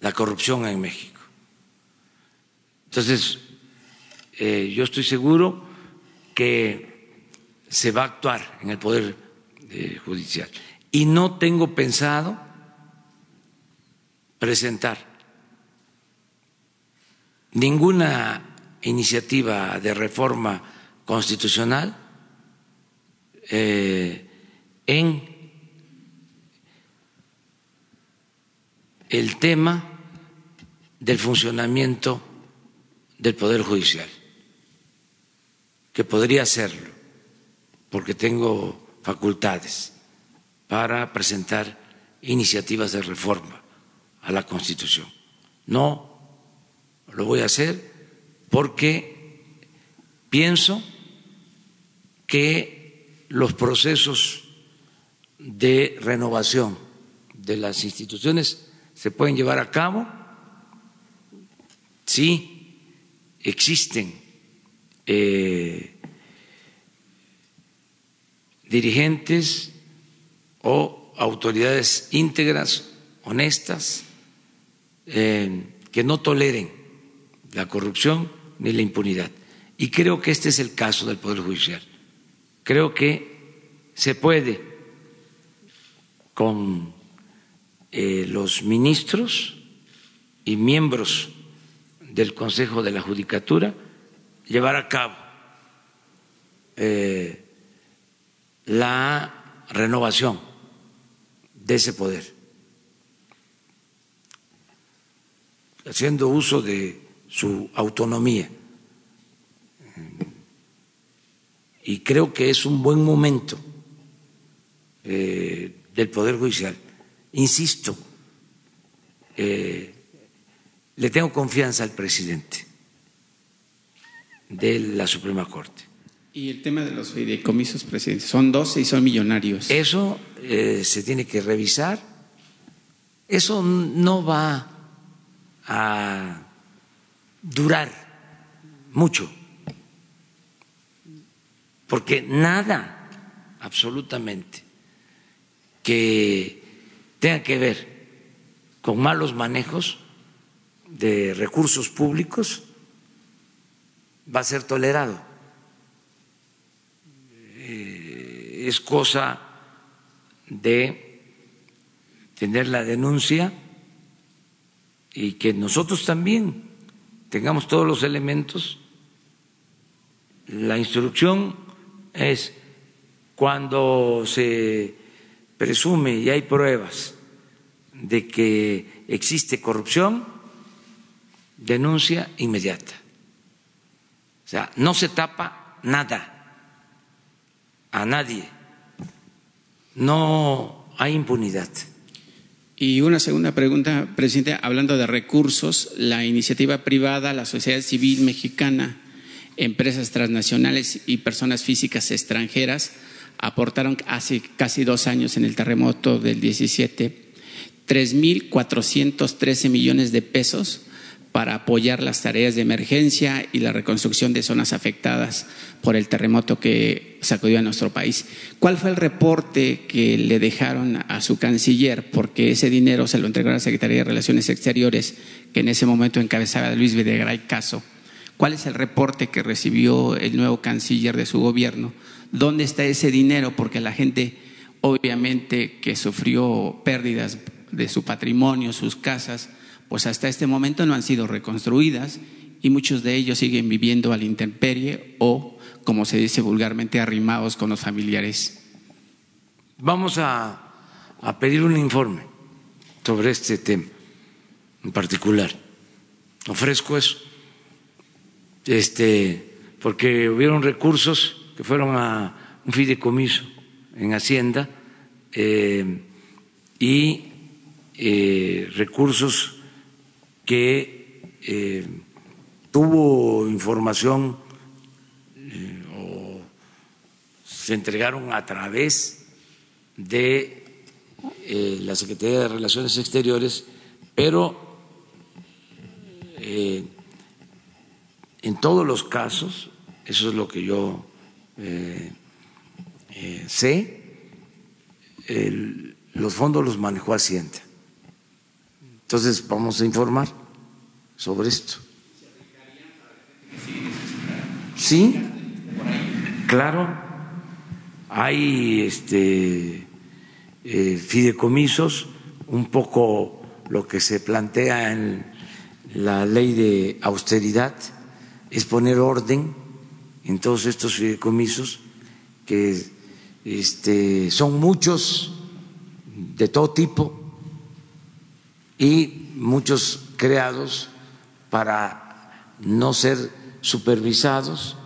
la corrupción en México. Entonces, eh, yo estoy seguro que se va a actuar en el Poder eh, Judicial. Y no tengo pensado presentar ninguna iniciativa de reforma constitucional eh, en el tema del funcionamiento del Poder Judicial, que podría hacerlo, porque tengo facultades para presentar iniciativas de reforma a la Constitución. No lo voy a hacer porque pienso que los procesos de renovación de las instituciones se pueden llevar a cabo si existen eh, dirigentes o autoridades íntegras, honestas, eh, que no toleren la corrupción ni la impunidad. Y creo que este es el caso del Poder Judicial. Creo que se puede con eh, los ministros y miembros del Consejo de la Judicatura llevar a cabo eh, la renovación de ese poder, haciendo uso de su autonomía. Y creo que es un buen momento eh, del Poder Judicial. Insisto, eh, le tengo confianza al presidente de la Suprema Corte. Y el tema de los fideicomisos, presidente, son 12 y son millonarios. Eso eh, se tiene que revisar. Eso no va a durar mucho, porque nada, absolutamente, que tenga que ver con malos manejos de recursos públicos va a ser tolerado. Eh, es cosa de tener la denuncia y que nosotros también tengamos todos los elementos. La instrucción es cuando se presume y hay pruebas de que existe corrupción, denuncia inmediata. O sea, no se tapa nada a nadie, no hay impunidad. Y una segunda pregunta, presidente, hablando de recursos, la iniciativa privada, la sociedad civil mexicana, empresas transnacionales y personas físicas extranjeras aportaron hace casi dos años en el terremoto del 17 3.413 millones de pesos para apoyar las tareas de emergencia y la reconstrucción de zonas afectadas por el terremoto que sacudió a nuestro país. ¿Cuál fue el reporte que le dejaron a su canciller? Porque ese dinero se lo entregó a la Secretaría de Relaciones Exteriores, que en ese momento encabezaba Luis Videgaray Caso. ¿Cuál es el reporte que recibió el nuevo canciller de su gobierno? ¿Dónde está ese dinero? Porque la gente, obviamente, que sufrió pérdidas de su patrimonio, sus casas, pues hasta este momento no han sido reconstruidas y muchos de ellos siguen viviendo al intemperie o, como se dice vulgarmente, arrimados con los familiares. Vamos a, a pedir un informe sobre este tema en particular. Ofrezco eso, este, porque hubieron recursos que fueron a un fideicomiso en Hacienda eh, y eh, recursos que eh, tuvo información eh, o se entregaron a través de la Secretaría de Relaciones Exteriores, pero en todos los casos, eso es lo que yo sé, los fondos los manejó Hacienda. Entonces vamos a informar sobre esto. Sí, claro, hay este, eh, fideicomisos, un poco lo que se plantea en la ley de austeridad es poner orden en todos estos fideicomisos que este, son muchos de todo tipo y muchos creados para no ser supervisados,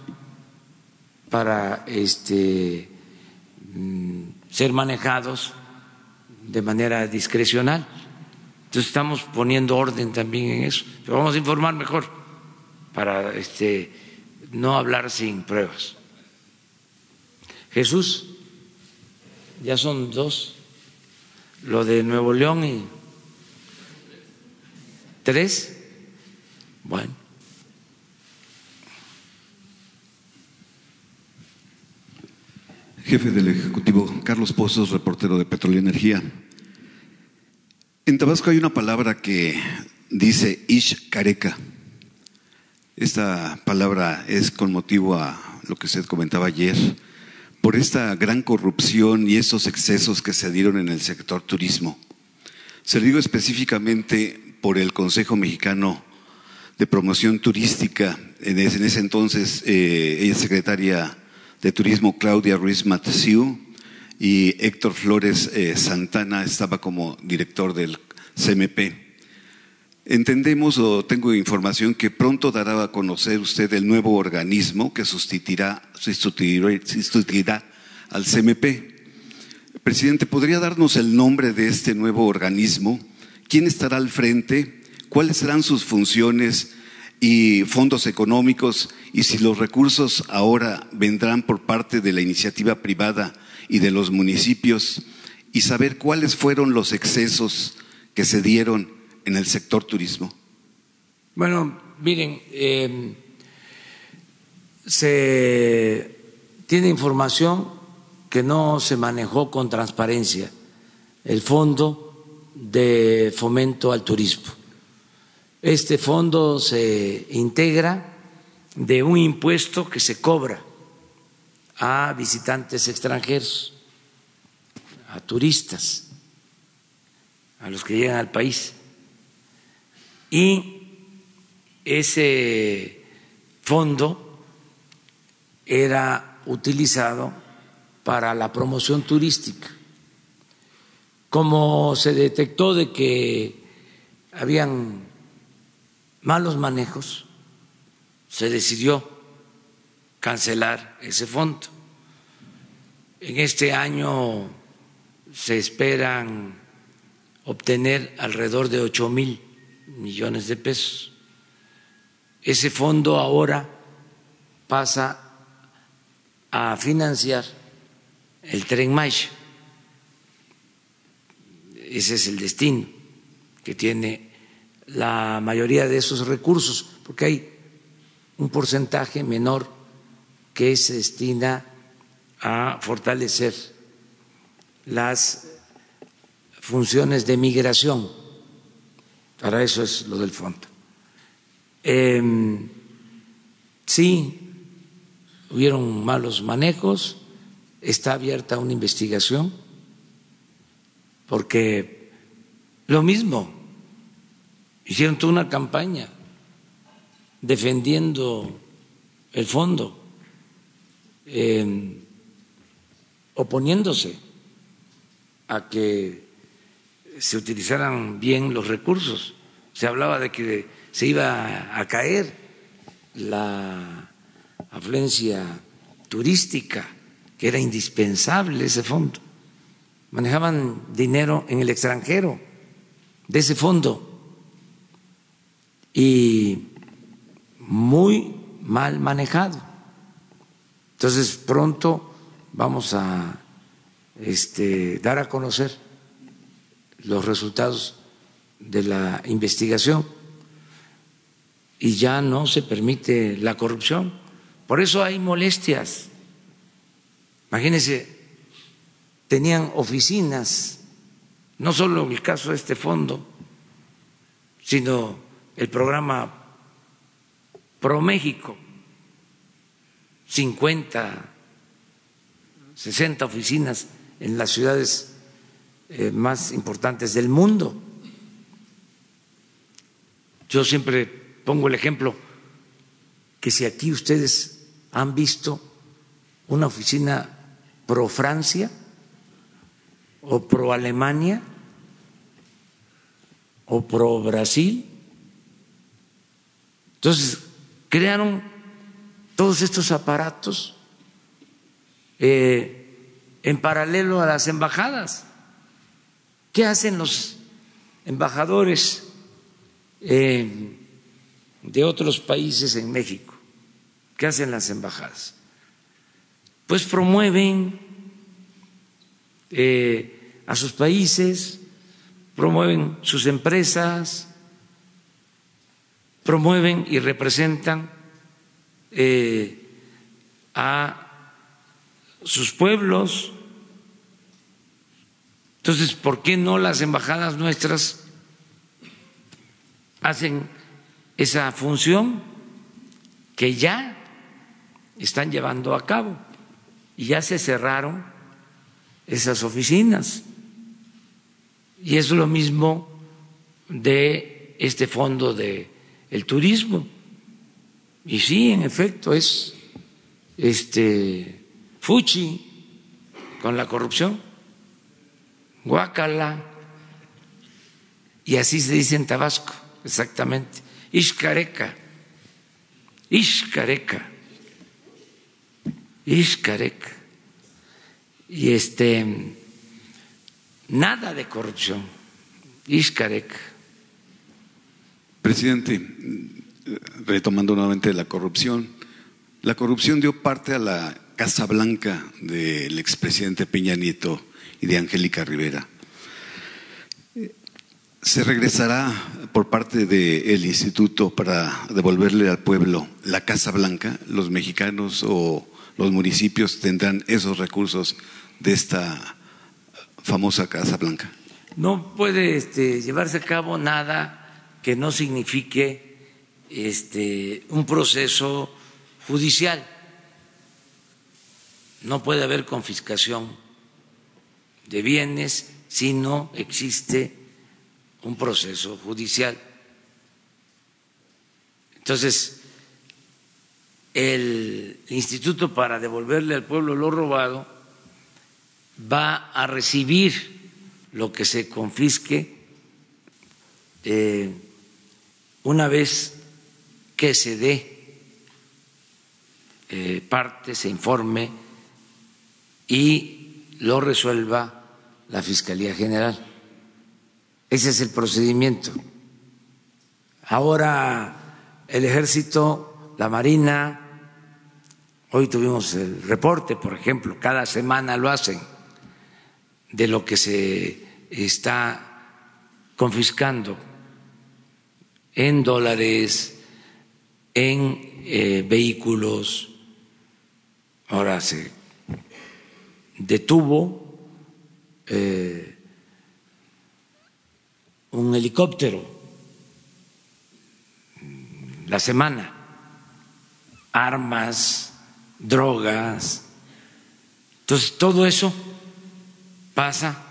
para este, mm, ser manejados de manera discrecional. Entonces estamos poniendo orden también en eso. Pero vamos a informar mejor para este, no hablar sin pruebas. Jesús, ya son dos, lo de Nuevo León y tres. Bueno. Jefe del Ejecutivo, Carlos Pozos, reportero de Petróleo y Energía. En Tabasco hay una palabra que dice Ish Careca. Esta palabra es con motivo a lo que usted comentaba ayer, por esta gran corrupción y estos excesos que se dieron en el sector turismo. Se lo digo específicamente por el Consejo Mexicano de Promoción Turística. En ese, entonces, eh, ella secretaria de Turismo, Claudia Ruiz Matesiu, y Héctor Flores eh, Santana estaba como director del CMP. Entendemos o tengo información que pronto dará a conocer usted el nuevo organismo que sustituirá, sustituirá, al CMP. Presidente, ¿podría darnos el nombre de este nuevo organismo? ¿Quién estará al frente? ¿Cuáles serán sus funciones y fondos económicos? Y si los recursos ahora vendrán por parte de la iniciativa privada y de los municipios, y saber cuáles fueron los excesos que se dieron en el sector turismo? Bueno, miren, em, se tiene información que no se manejó con transparencia el fondo de fomento al turismo. Este fondo se integra de un impuesto que se cobra a visitantes extranjeros, a turistas, a los que llegan al país y ese fondo era utilizado para la promoción turística. Como se detectó de que habían malos manejos, se decidió cancelar ese fondo. En este año se esperan obtener alrededor de ocho mil millones de pesos. Ese fondo ahora pasa a financiar el tren Maya. Ese es el destino que tiene la mayoría de esos recursos, porque hay un porcentaje menor que se destina a fortalecer las funciones de migración para eso es lo del fondo. Em, sí, hubieron malos manejos, está abierta una investigación, porque lo mismo, hicieron toda una campaña defendiendo el fondo, em, oponiéndose a que se utilizaran bien los recursos. Se hablaba de que se iba a caer la afluencia turística, que era indispensable ese fondo. Manejaban dinero en el extranjero de ese fondo y muy mal manejado. Entonces pronto vamos a este, dar a conocer los resultados de la investigación y ya no se permite la corrupción. Por eso hay molestias. Imagínense, tenían oficinas, no solo en el caso de este fondo, sino el programa Pro México, 50 60 oficinas en las ciudades eh, más importantes del mundo. Yo siempre pongo el ejemplo que si aquí ustedes han visto una oficina pro Francia o pro Alemania o pro Brasil, entonces crearon todos estos aparatos eh, en paralelo a las embajadas. ¿Qué hacen los embajadores eh, de otros países en México? ¿Qué hacen las embajadas? Pues promueven eh, a sus países, promueven sus empresas, promueven y representan a sus pueblos. Entonces, ¿por qué no las embajadas nuestras hacen esa función que ya están llevando a cabo? Y ya se cerraron esas oficinas. Y es lo mismo de este fondo de el turismo. Y sí, en efecto, es este Fuchi con la corrupción, Guacala, y así se dice en Tabasco, exactamente, Ishcareca, Ishcareca, Ishcareca. Y este, nada de corrupción, Ishcareca. Presidente, retomando nuevamente la corrupción, la corrupción dio parte a la Casa Blanca del expresidente Peña Nieto y de Angélica Rivera. ¿Se regresará por parte del instituto para devolverle al pueblo la Casa Blanca? ¿Los mexicanos o los municipios tendrán esos recursos de esta famosa Casa Blanca? No puede este, llevarse a cabo nada que no signifique este, un proceso judicial no puede haber confiscación de bienes si no existe un proceso judicial. Entonces, el Instituto para devolverle al pueblo lo robado va a recibir lo que se confisque eh, una vez que se dé eh, parte, se informe y lo resuelva la Fiscalía General. Ese es el procedimiento. Ahora el ejército, la Marina, hoy tuvimos el reporte, por ejemplo, cada semana lo hacen, de lo que se está confiscando en dólares, en eh, vehículos. Ahora se detuvo eh, un helicóptero la semana, armas, drogas. Entonces, todo eso pasa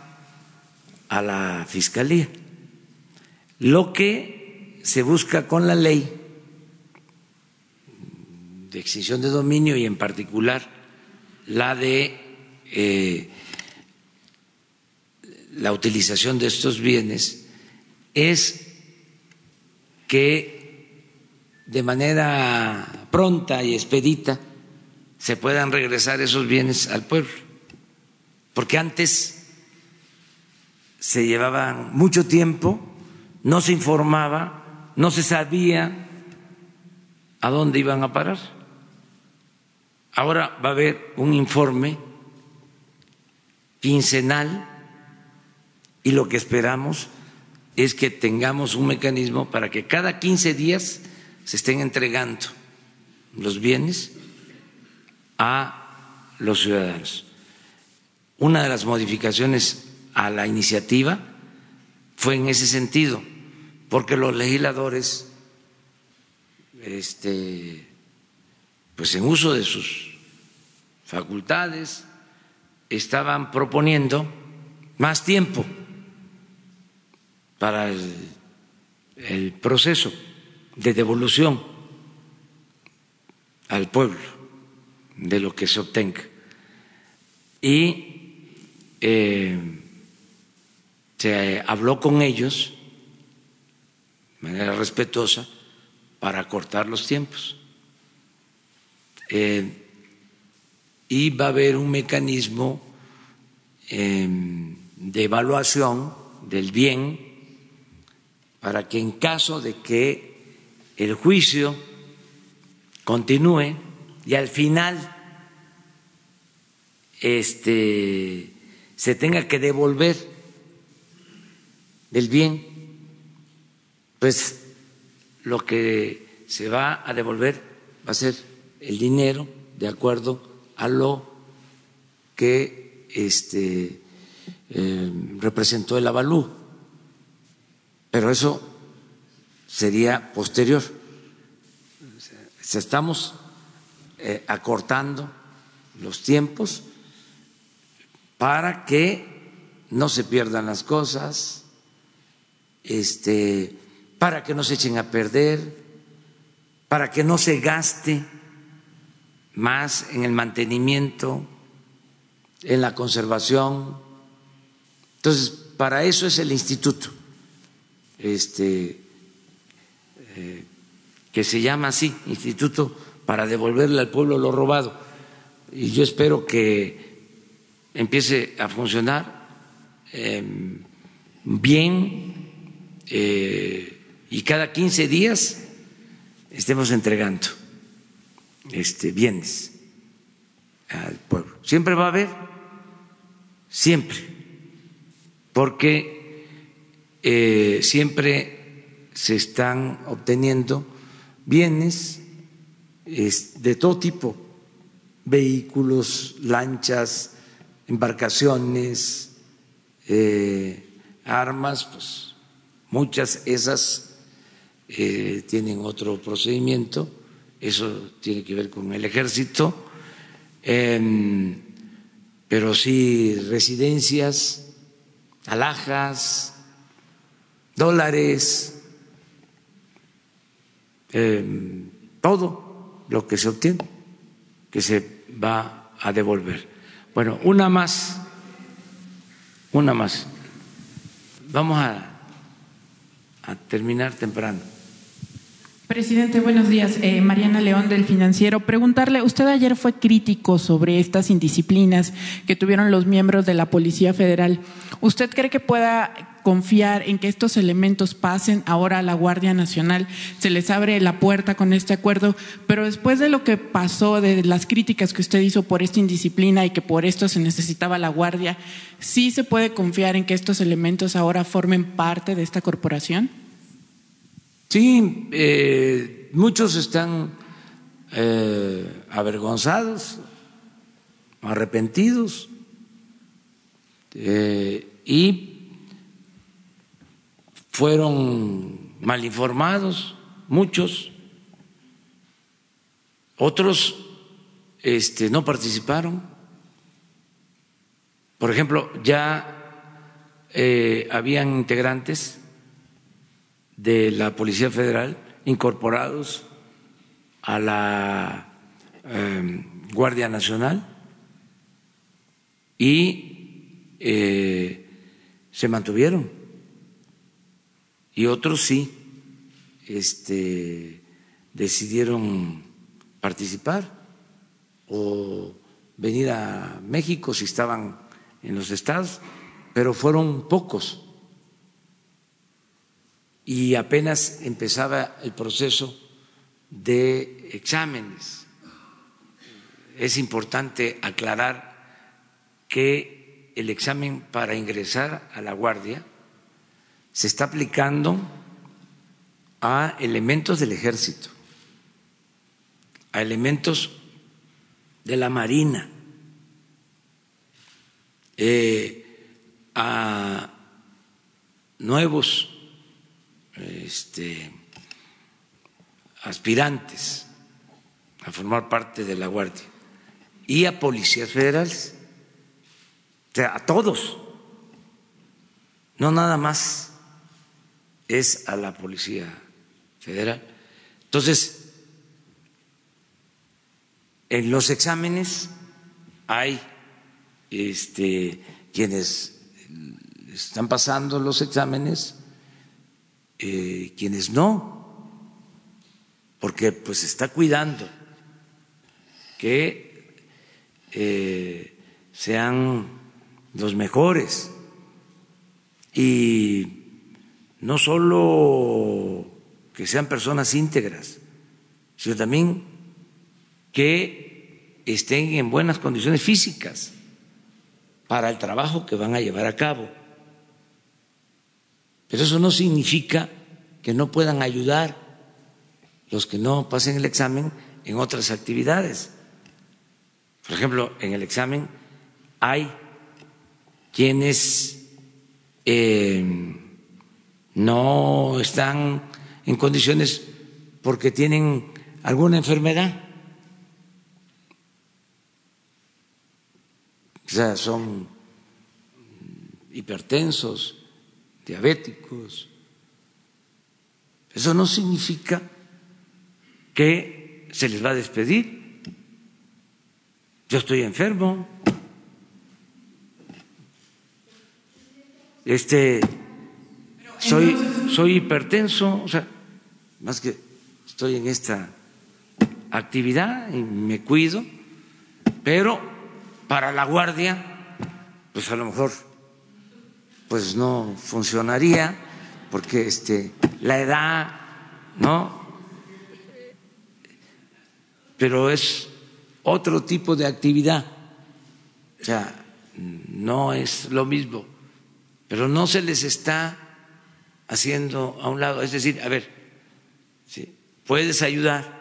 a la Fiscalía. Lo que se busca con la ley de extinción de dominio y en particular la de eh, la utilización de estos bienes es que de manera pronta y expedita se puedan regresar esos bienes al pueblo, porque antes se llevaban mucho tiempo, no se informaba, no se sabía a dónde iban a parar. Ahora va a haber un informe quincenal y lo que esperamos es que tengamos un mecanismo para que cada 15 días se estén entregando los bienes a los ciudadanos. Una de las modificaciones a la iniciativa fue en ese sentido, porque los legisladores, este, pues en uso de sus facultades, estaban proponiendo más tiempo para el, proceso de devolución al pueblo de lo que se obtenga. Y eh, se habló con ellos de manera respetuosa para cortar los tiempos. Eh, y va a haber un mecanismo em, de evaluación del bien para que en caso de que el juicio continúe y al final este, se tenga que devolver el bien, pues lo que se va a devolver va a ser el dinero de acuerdo a lo que este, eh, representó el avalú. Pero eso sería posterior. Estamos eh, acortando los tiempos para que no se pierdan las cosas, este, para que no se echen a perder, para que no se gaste más en el mantenimiento, en la conservación. Entonces, para eso es el instituto, este, eh, que se llama así, Instituto para devolverle al pueblo lo robado. Y yo espero que empiece a funcionar em, bien eh, y cada 15 días estemos entregando este, bienes al pueblo. Siempre va a haber, siempre, porque eh, siempre se están obteniendo bienes de todo tipo, vehículos, lanchas, embarcaciones, eh, armas, pues muchas esas eh, tienen otro procedimiento eso tiene que ver con el ejército, em, pero sí residencias, alhajas, dólares, em, todo lo que se obtiene, que se va a devolver. Bueno, una más, una más. Vamos a, a terminar temprano. Presidente, buenos días. Eh, Mariana León del Financiero. Preguntarle, usted ayer fue crítico sobre estas indisciplinas que tuvieron los miembros de la Policía Federal. ¿Usted cree que pueda confiar en que estos elementos pasen ahora a la Guardia Nacional? Se les abre la puerta con este acuerdo, pero después de lo que pasó, de las críticas que usted hizo por esta indisciplina y que por esto se necesitaba la Guardia, ¿sí se puede confiar en que estos elementos ahora formen parte de esta corporación? Sí, eh, muchos están eh, avergonzados, arrepentidos eh, y fueron mal informados, muchos, otros este, no participaron. Por ejemplo, ya habían integrantes de la Policía Federal incorporados a la em, Guardia Nacional y eh, se mantuvieron. Y otros sí este, decidieron participar o venir a México si estaban en los estados, pero fueron pocos y apenas empezaba el proceso de exámenes. Es importante aclarar que el examen para ingresar a la guardia se está aplicando a elementos del ejército, a elementos de la marina, eh, a nuevos este, aspirantes a formar parte de la Guardia y a policías federales. sea, a todos, no nada más es a la Policía Federal. Entonces, en los exámenes hay este, quienes están pasando los exámenes, eh, quienes no, porque pues está cuidando que eh, sean los mejores y no solo que sean personas íntegras, sino también que estén en buenas condiciones físicas para el trabajo que van a llevar a cabo. Pero eso no significa que no puedan ayudar los que no pasen el examen en otras actividades. Por ejemplo, en el examen hay quienes eh, no están en condiciones porque tienen alguna enfermedad. O sea, son hipertensos, diabéticos. Eso no significa que se les va a despedir. Yo estoy enfermo. Este soy soy hipertenso, o sea, más que estoy en esta actividad y me cuido, pero para la guardia pues a lo mejor pues no funcionaría porque este la edad, ¿no? Pero es otro tipo de actividad. O sea, no es lo mismo, pero no se les está haciendo a un lado. Es decir, a ver, ¿sí? puedes ayudar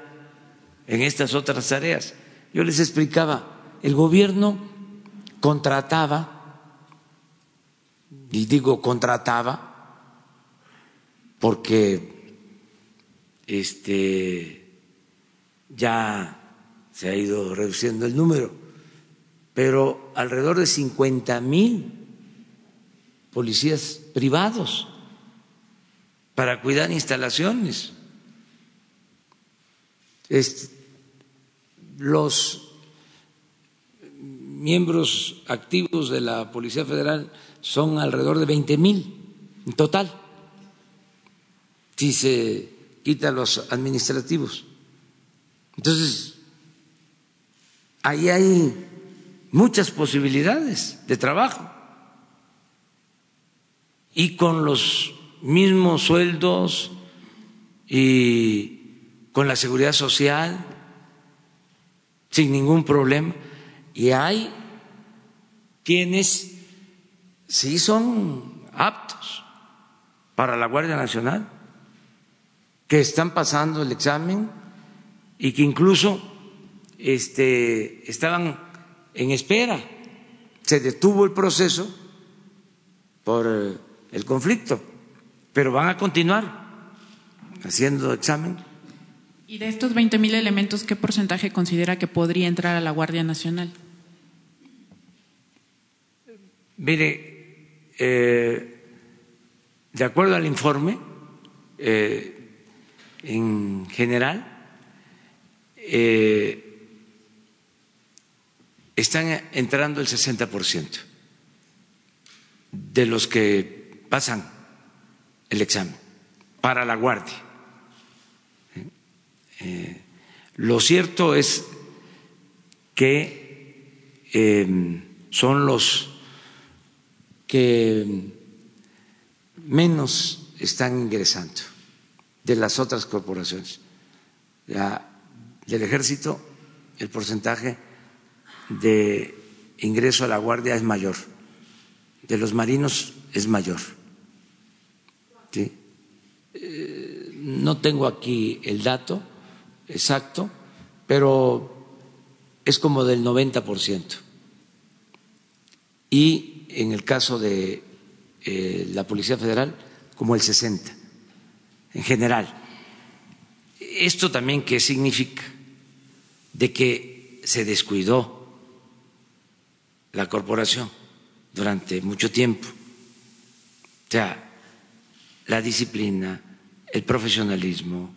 en estas otras tareas. Yo les explicaba, el gobierno contrataba y digo contrataba porque este ya se ha ido reduciendo el número, pero alrededor de 50 mil policías privados para cuidar instalaciones. los miembros activos de la Policía Federal son alrededor de 20 mil en total, si se quita los administrativos. Entonces, ahí hay muchas posibilidades de trabajo y con los mismos sueldos y con la seguridad social sin ningún problema. Y hay quienes sí son aptos para la Guardia Nacional, que están pasando el examen y que incluso este, estaban en espera. Se detuvo el proceso por el conflicto, pero van a continuar haciendo examen. ¿Y de estos 20 mil elementos, qué porcentaje considera que podría entrar a la Guardia Nacional? Mire, eh, de acuerdo al informe, eh, en general, eh, están entrando el 60% de los que pasan el examen para la guardia. lo cierto es que son los que menos están ingresando de las otras corporaciones. del ejército, el porcentaje de ingreso a la guardia es mayor, de los marinos es mayor. Eh, no tengo aquí el dato exacto, pero es como del 90%. Y en el caso de eh, la Policía Federal, como el 60%, en general. ¿Esto también qué significa? De que se descuidó la corporación durante mucho tiempo. O sea, la disciplina, el profesionalismo,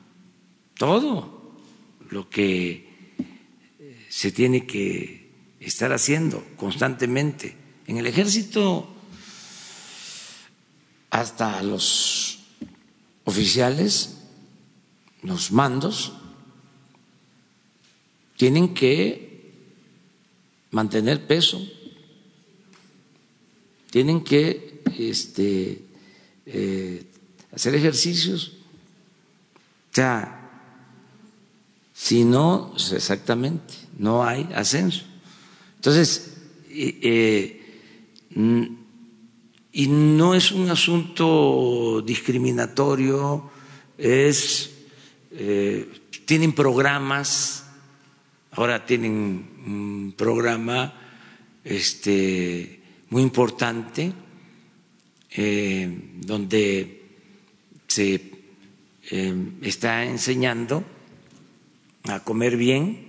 todo lo que eh, se tiene que estar haciendo constantemente. En el ejército, hasta los oficiales, los mandos, tienen que mantener peso, tienen que este, eh, hacer ejercicios. Sea, si no, pues, exactamente, no hay ascenso. Entonces, eh, y no es un asunto discriminatorio, es, eh, tienen programas, ahora tienen un programa este, muy importante eh, donde se eh, está enseñando a comer bien,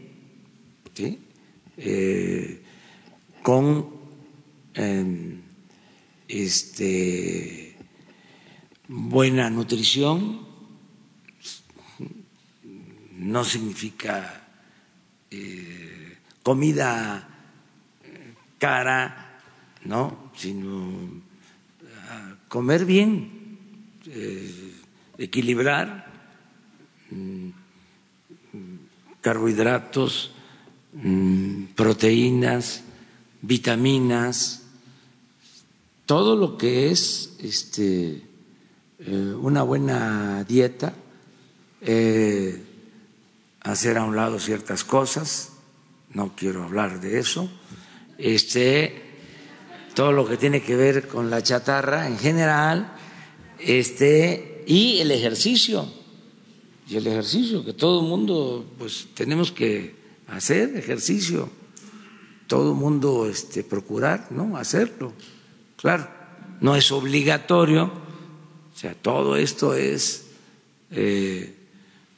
eh, con este, buena nutrición, no significa comida cara, ¿no? sino comer bien, eh, equilibrar mm, carbohidratos, mm, proteínas, vitaminas, todo lo que es este, eh, una buena dieta, eh, hacer a un lado ciertas cosas, no quiero hablar de eso, este, todo lo que tiene que ver con la chatarra en general, este, y el ejercicio, y el ejercicio, que todo el mundo, pues tenemos que hacer ejercicio, todo el mundo este, procurar, ¿no? Hacerlo, claro, no es obligatorio, o sea, todo esto es eh,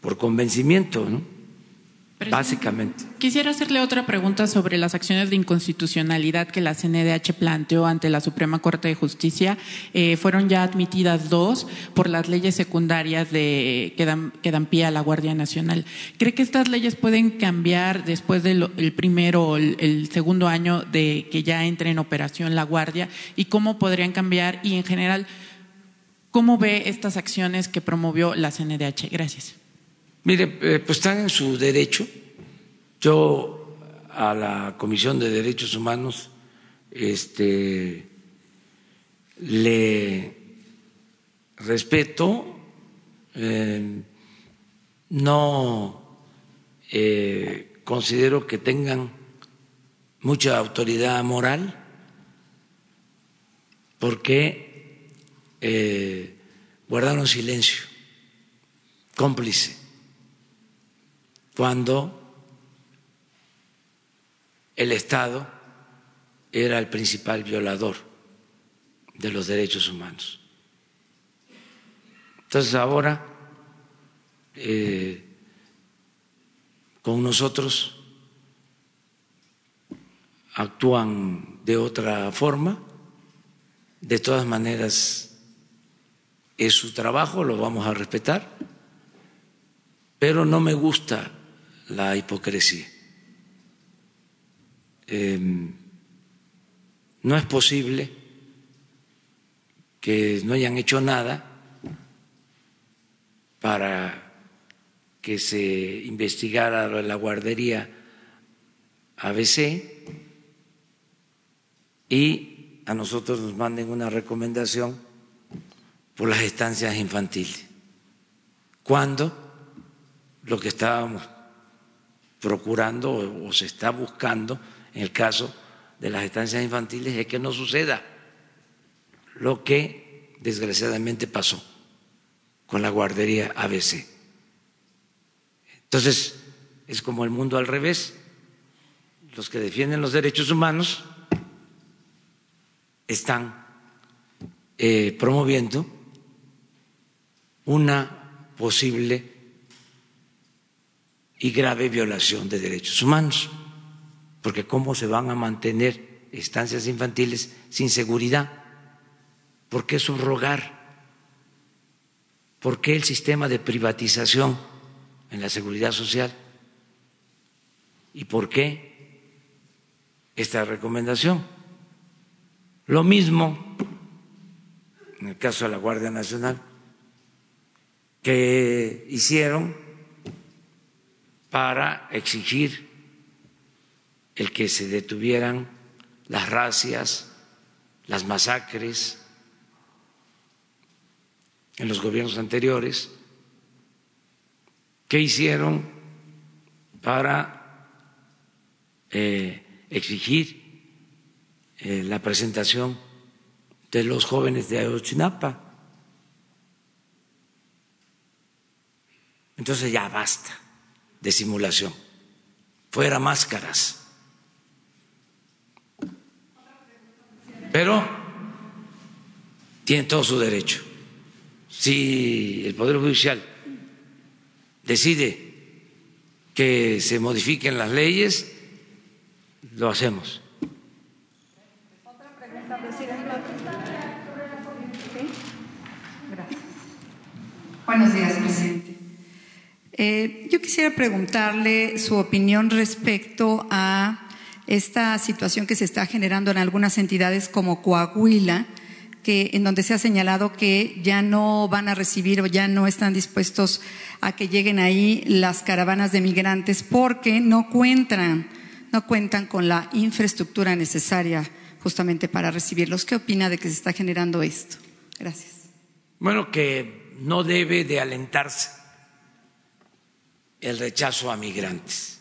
por convencimiento, ¿no? Básicamente. Quisiera hacerle otra pregunta sobre las acciones de inconstitucionalidad que la CNDH planteó ante la Suprema Corte de Justicia. Eh, fueron ya admitidas dos por las leyes secundarias de, que, dan, que dan pie a la Guardia Nacional. ¿Cree que estas leyes pueden cambiar después del primero o el, el segundo año de que ya entre en operación la Guardia? ¿Y cómo podrían cambiar? Y en general, ¿cómo ve estas acciones que promovió la CNDH? Gracias. Mire, eh, pues están en su derecho. Yo a la Comisión de Derechos Humanos este, le respeto, eh, no eh, considero que tengan mucha autoridad moral porque guardaron silencio, cómplice cuando el Estado era el principal violador de los derechos humanos. Entonces ahora, eh, con nosotros actúan de otra forma, de todas maneras es su trabajo, lo vamos a respetar, pero no me gusta la hipocresía. Em, no es posible que no hayan hecho nada para que se investigara la guardería ABC y a nosotros nos manden una recomendación por las estancias infantiles. ¿Cuándo? Lo que estábamos procurando o se está buscando en el caso de las estancias infantiles es que no suceda lo que desgraciadamente pasó con la guardería ABC. Entonces, es como el mundo al revés. Los que defienden los derechos humanos están eh, promoviendo una posible y grave violación de derechos humanos, porque ¿cómo se van a mantener estancias infantiles sin seguridad. ¿Por qué subrogar? ¿Por qué el sistema de privatización en la seguridad social? ¿Y por qué esta recomendación? Lo mismo en el caso de la Guardia Nacional, que hicieron para exigir el que se detuvieran las racias, las masacres en los gobiernos anteriores, ¿qué hicieron para eh, exigir eh, la presentación de los jóvenes de Ayotzinapa? Entonces ya basta de simulación, fuera máscaras. Pero tiene todo su derecho. Si el Poder Judicial decide que se modifiquen las leyes, lo hacemos. Otra pregunta, Buenos días, presidente. Eh, yo quisiera preguntarle su opinión respecto a esta situación que se está generando en algunas entidades como Coahuila, que, en donde se ha señalado que ya no van a recibir o ya no están dispuestos a que lleguen ahí las caravanas de migrantes porque no cuentan, no cuentan con la infraestructura necesaria justamente para recibirlos. ¿Qué opina de que se está generando esto? Gracias. Bueno, que no debe de alentarse el rechazo a migrantes,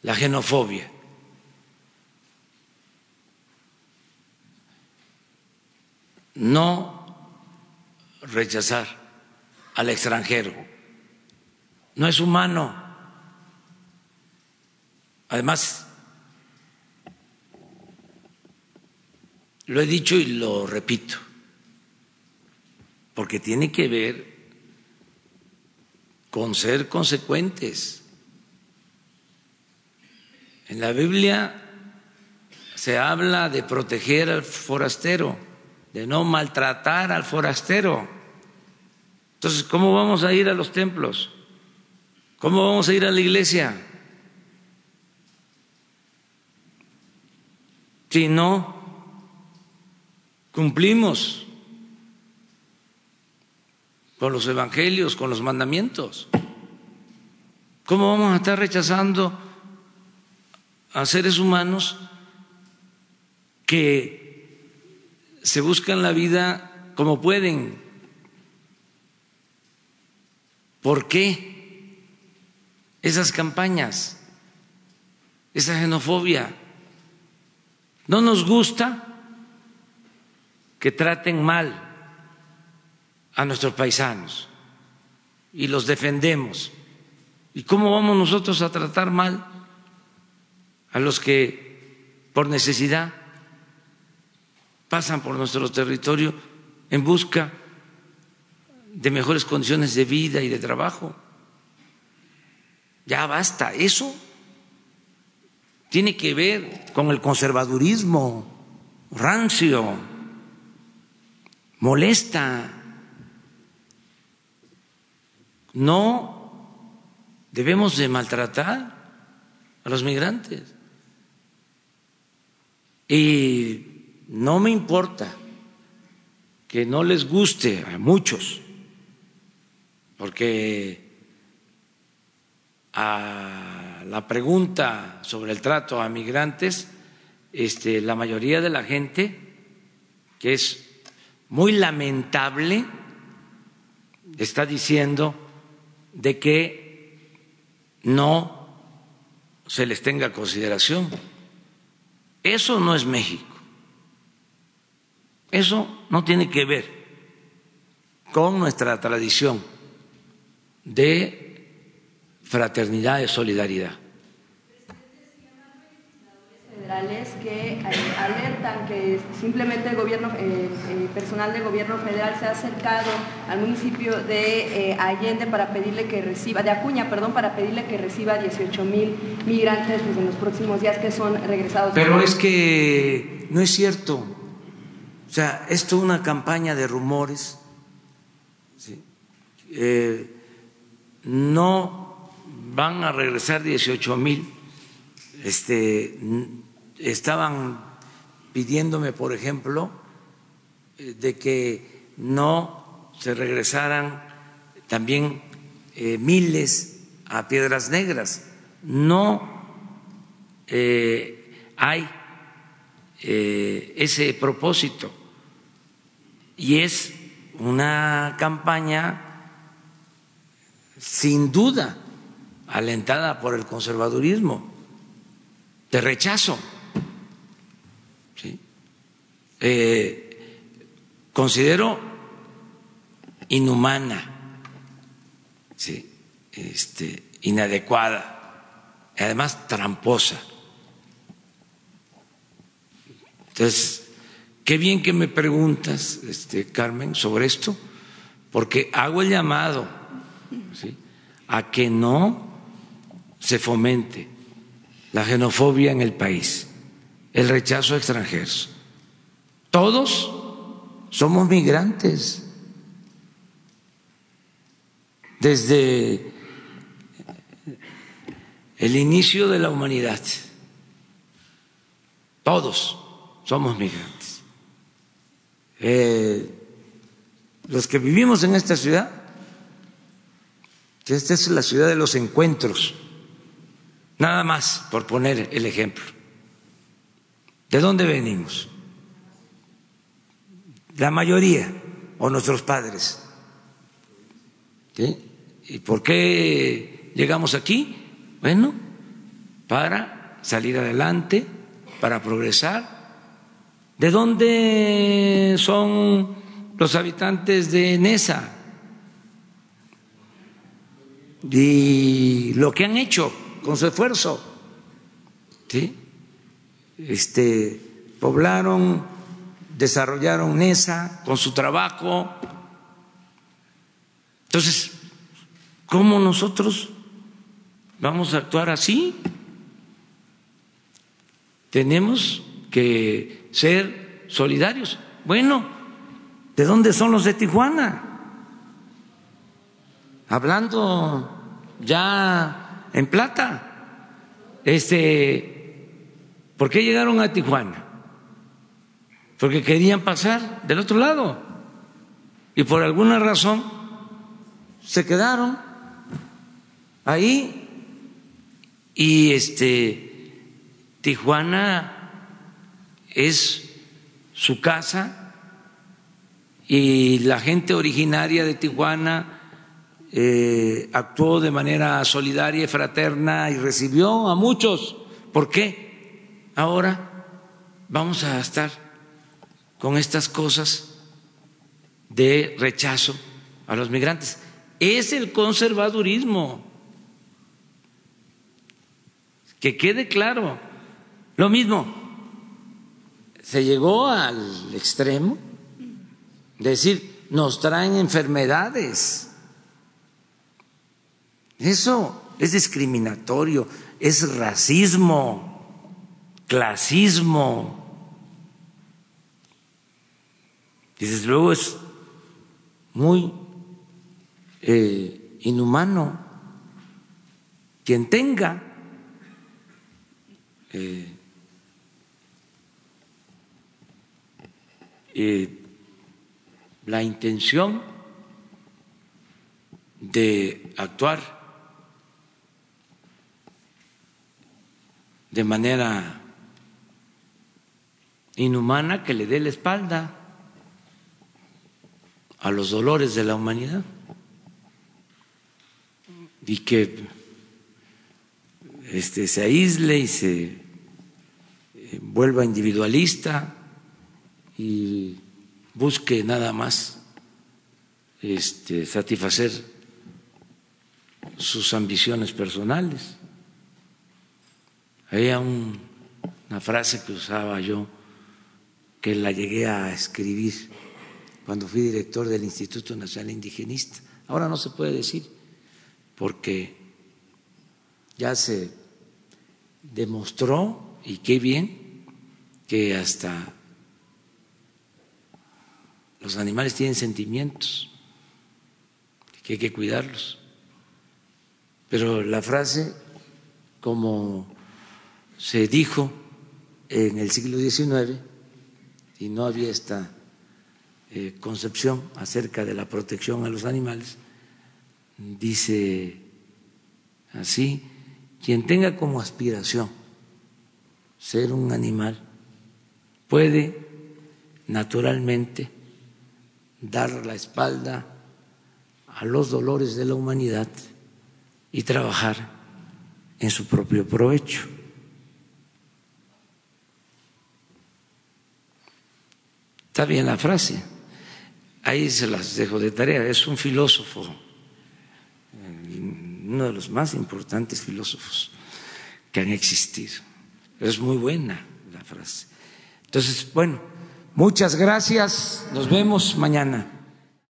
la xenofobia. no rechazar al extranjero. No es humano. Además, lo he dicho y lo repito, porque tiene que ver con ser consecuentes. En la Biblia se habla de proteger al forastero de no maltratar al forastero. Entonces, ¿cómo vamos a ir a los templos? ¿Cómo vamos a ir a la iglesia? Si no cumplimos con los evangelios, con los mandamientos. ¿Cómo vamos a estar rechazando a seres humanos que se buscan la vida como pueden. ¿Por qué esas campañas, esa xenofobia? No nos gusta que traten mal a nuestros paisanos y los defendemos. ¿Y cómo vamos nosotros a tratar mal a los que por necesidad pasan por nuestro territorio en busca de mejores condiciones de vida y de trabajo. Ya basta, eso tiene que ver con el conservadurismo rancio, molesta. No debemos de maltratar a los migrantes. Y no me importa que no les guste a muchos, porque a la pregunta sobre el trato a migrantes, este, la mayoría de la gente, que es muy lamentable, está diciendo de que no se les tenga consideración. Eso no es México. Eso no tiene que ver con nuestra tradición de fraternidad y solidaridad. Que eh, alertan que simplemente el gobierno, eh, personal del gobierno federal se ha acercado al municipio de Allende para pedirle que reciba, de Acuña, perdón, para pedirle que reciba 18 mil migrantes pues, en los próximos días que son regresados. Pero es que no es cierto. O sea, esto es una campaña de rumores. no van a regresar 18 mil este, estaban pidiéndome, por ejemplo, eh, de que no se regresaran también eh, miles a Piedras Negras. No eh, hay ese propósito y es una campaña sin duda alentada por el conservadurismo de rechazo. Eh, considero inhumana, ¿sí? este, inadecuada, además tramposa. Entonces, qué bien que me preguntas, este, Carmen, sobre esto, porque hago el llamado a que no se fomente la xenofobia en el país, el rechazo a extranjeros. Todos somos migrantes. Desde el inicio de la humanidad, todos somos migrantes. Eh, los que vivimos en esta ciudad, esta es la ciudad de los encuentros Nada más por poner el ejemplo. ¿De dónde venimos? La mayoría, o nuestros padres. ¿Y por qué llegamos aquí? Bueno, para salir adelante, para progresar. ¿De dónde son los habitantes de Nesa? Y lo que han hecho con su esfuerzo. ¿sí? Este, poblaron, desarrollaron esa con su trabajo. Entonces, ¿cómo nosotros vamos a actuar así? Tenemos que ser solidarios. Bueno, ¿de dónde son los de Tijuana? Hablando ya en plata. Este, ¿Por qué llegaron a Tijuana? Porque querían pasar del otro lado y por alguna razón se quedaron ahí y este Tijuana es su casa y la gente originaria de Tijuana eh, actuó de manera solidaria y fraterna y recibió a muchos. ¿Por qué? Ahora vamos a estar con estas cosas de rechazo a los migrantes. Es el conservadurismo. Que quede claro. Lo mismo, se llegó al extremo de decir, nos traen enfermedades eso es discriminatorio, es racismo, clasismo. Y desde luego es muy eh, inhumano quien tenga eh, eh, la intención de actuar de manera inhumana que le dé la espalda a los dolores de la humanidad y que este, se aísle y se eh, vuelva individualista y busque nada más este, satisfacer sus ambiciones personales. Había una una frase que usaba yo, que la llegué a escribir cuando fui director del Instituto Nacional Indigenista. Ahora no se puede decir porque ya se demostró, y qué bien, que hasta los animales tienen sentimientos, que hay que cuidarlos. Pero la frase, como se dijo en el siglo XIX, y no había esta eh, concepción acerca de la protección a los animales, dice así, quien tenga como aspiración ser un animal puede naturalmente dar la espalda a los dolores de la humanidad y trabajar en su propio provecho. Está bien la frase, ahí se las dejo de tarea, es un filósofo, uno de los más importantes filósofos que han existido. Es muy buena la frase. Entonces, bueno, muchas gracias, nos vemos mañana.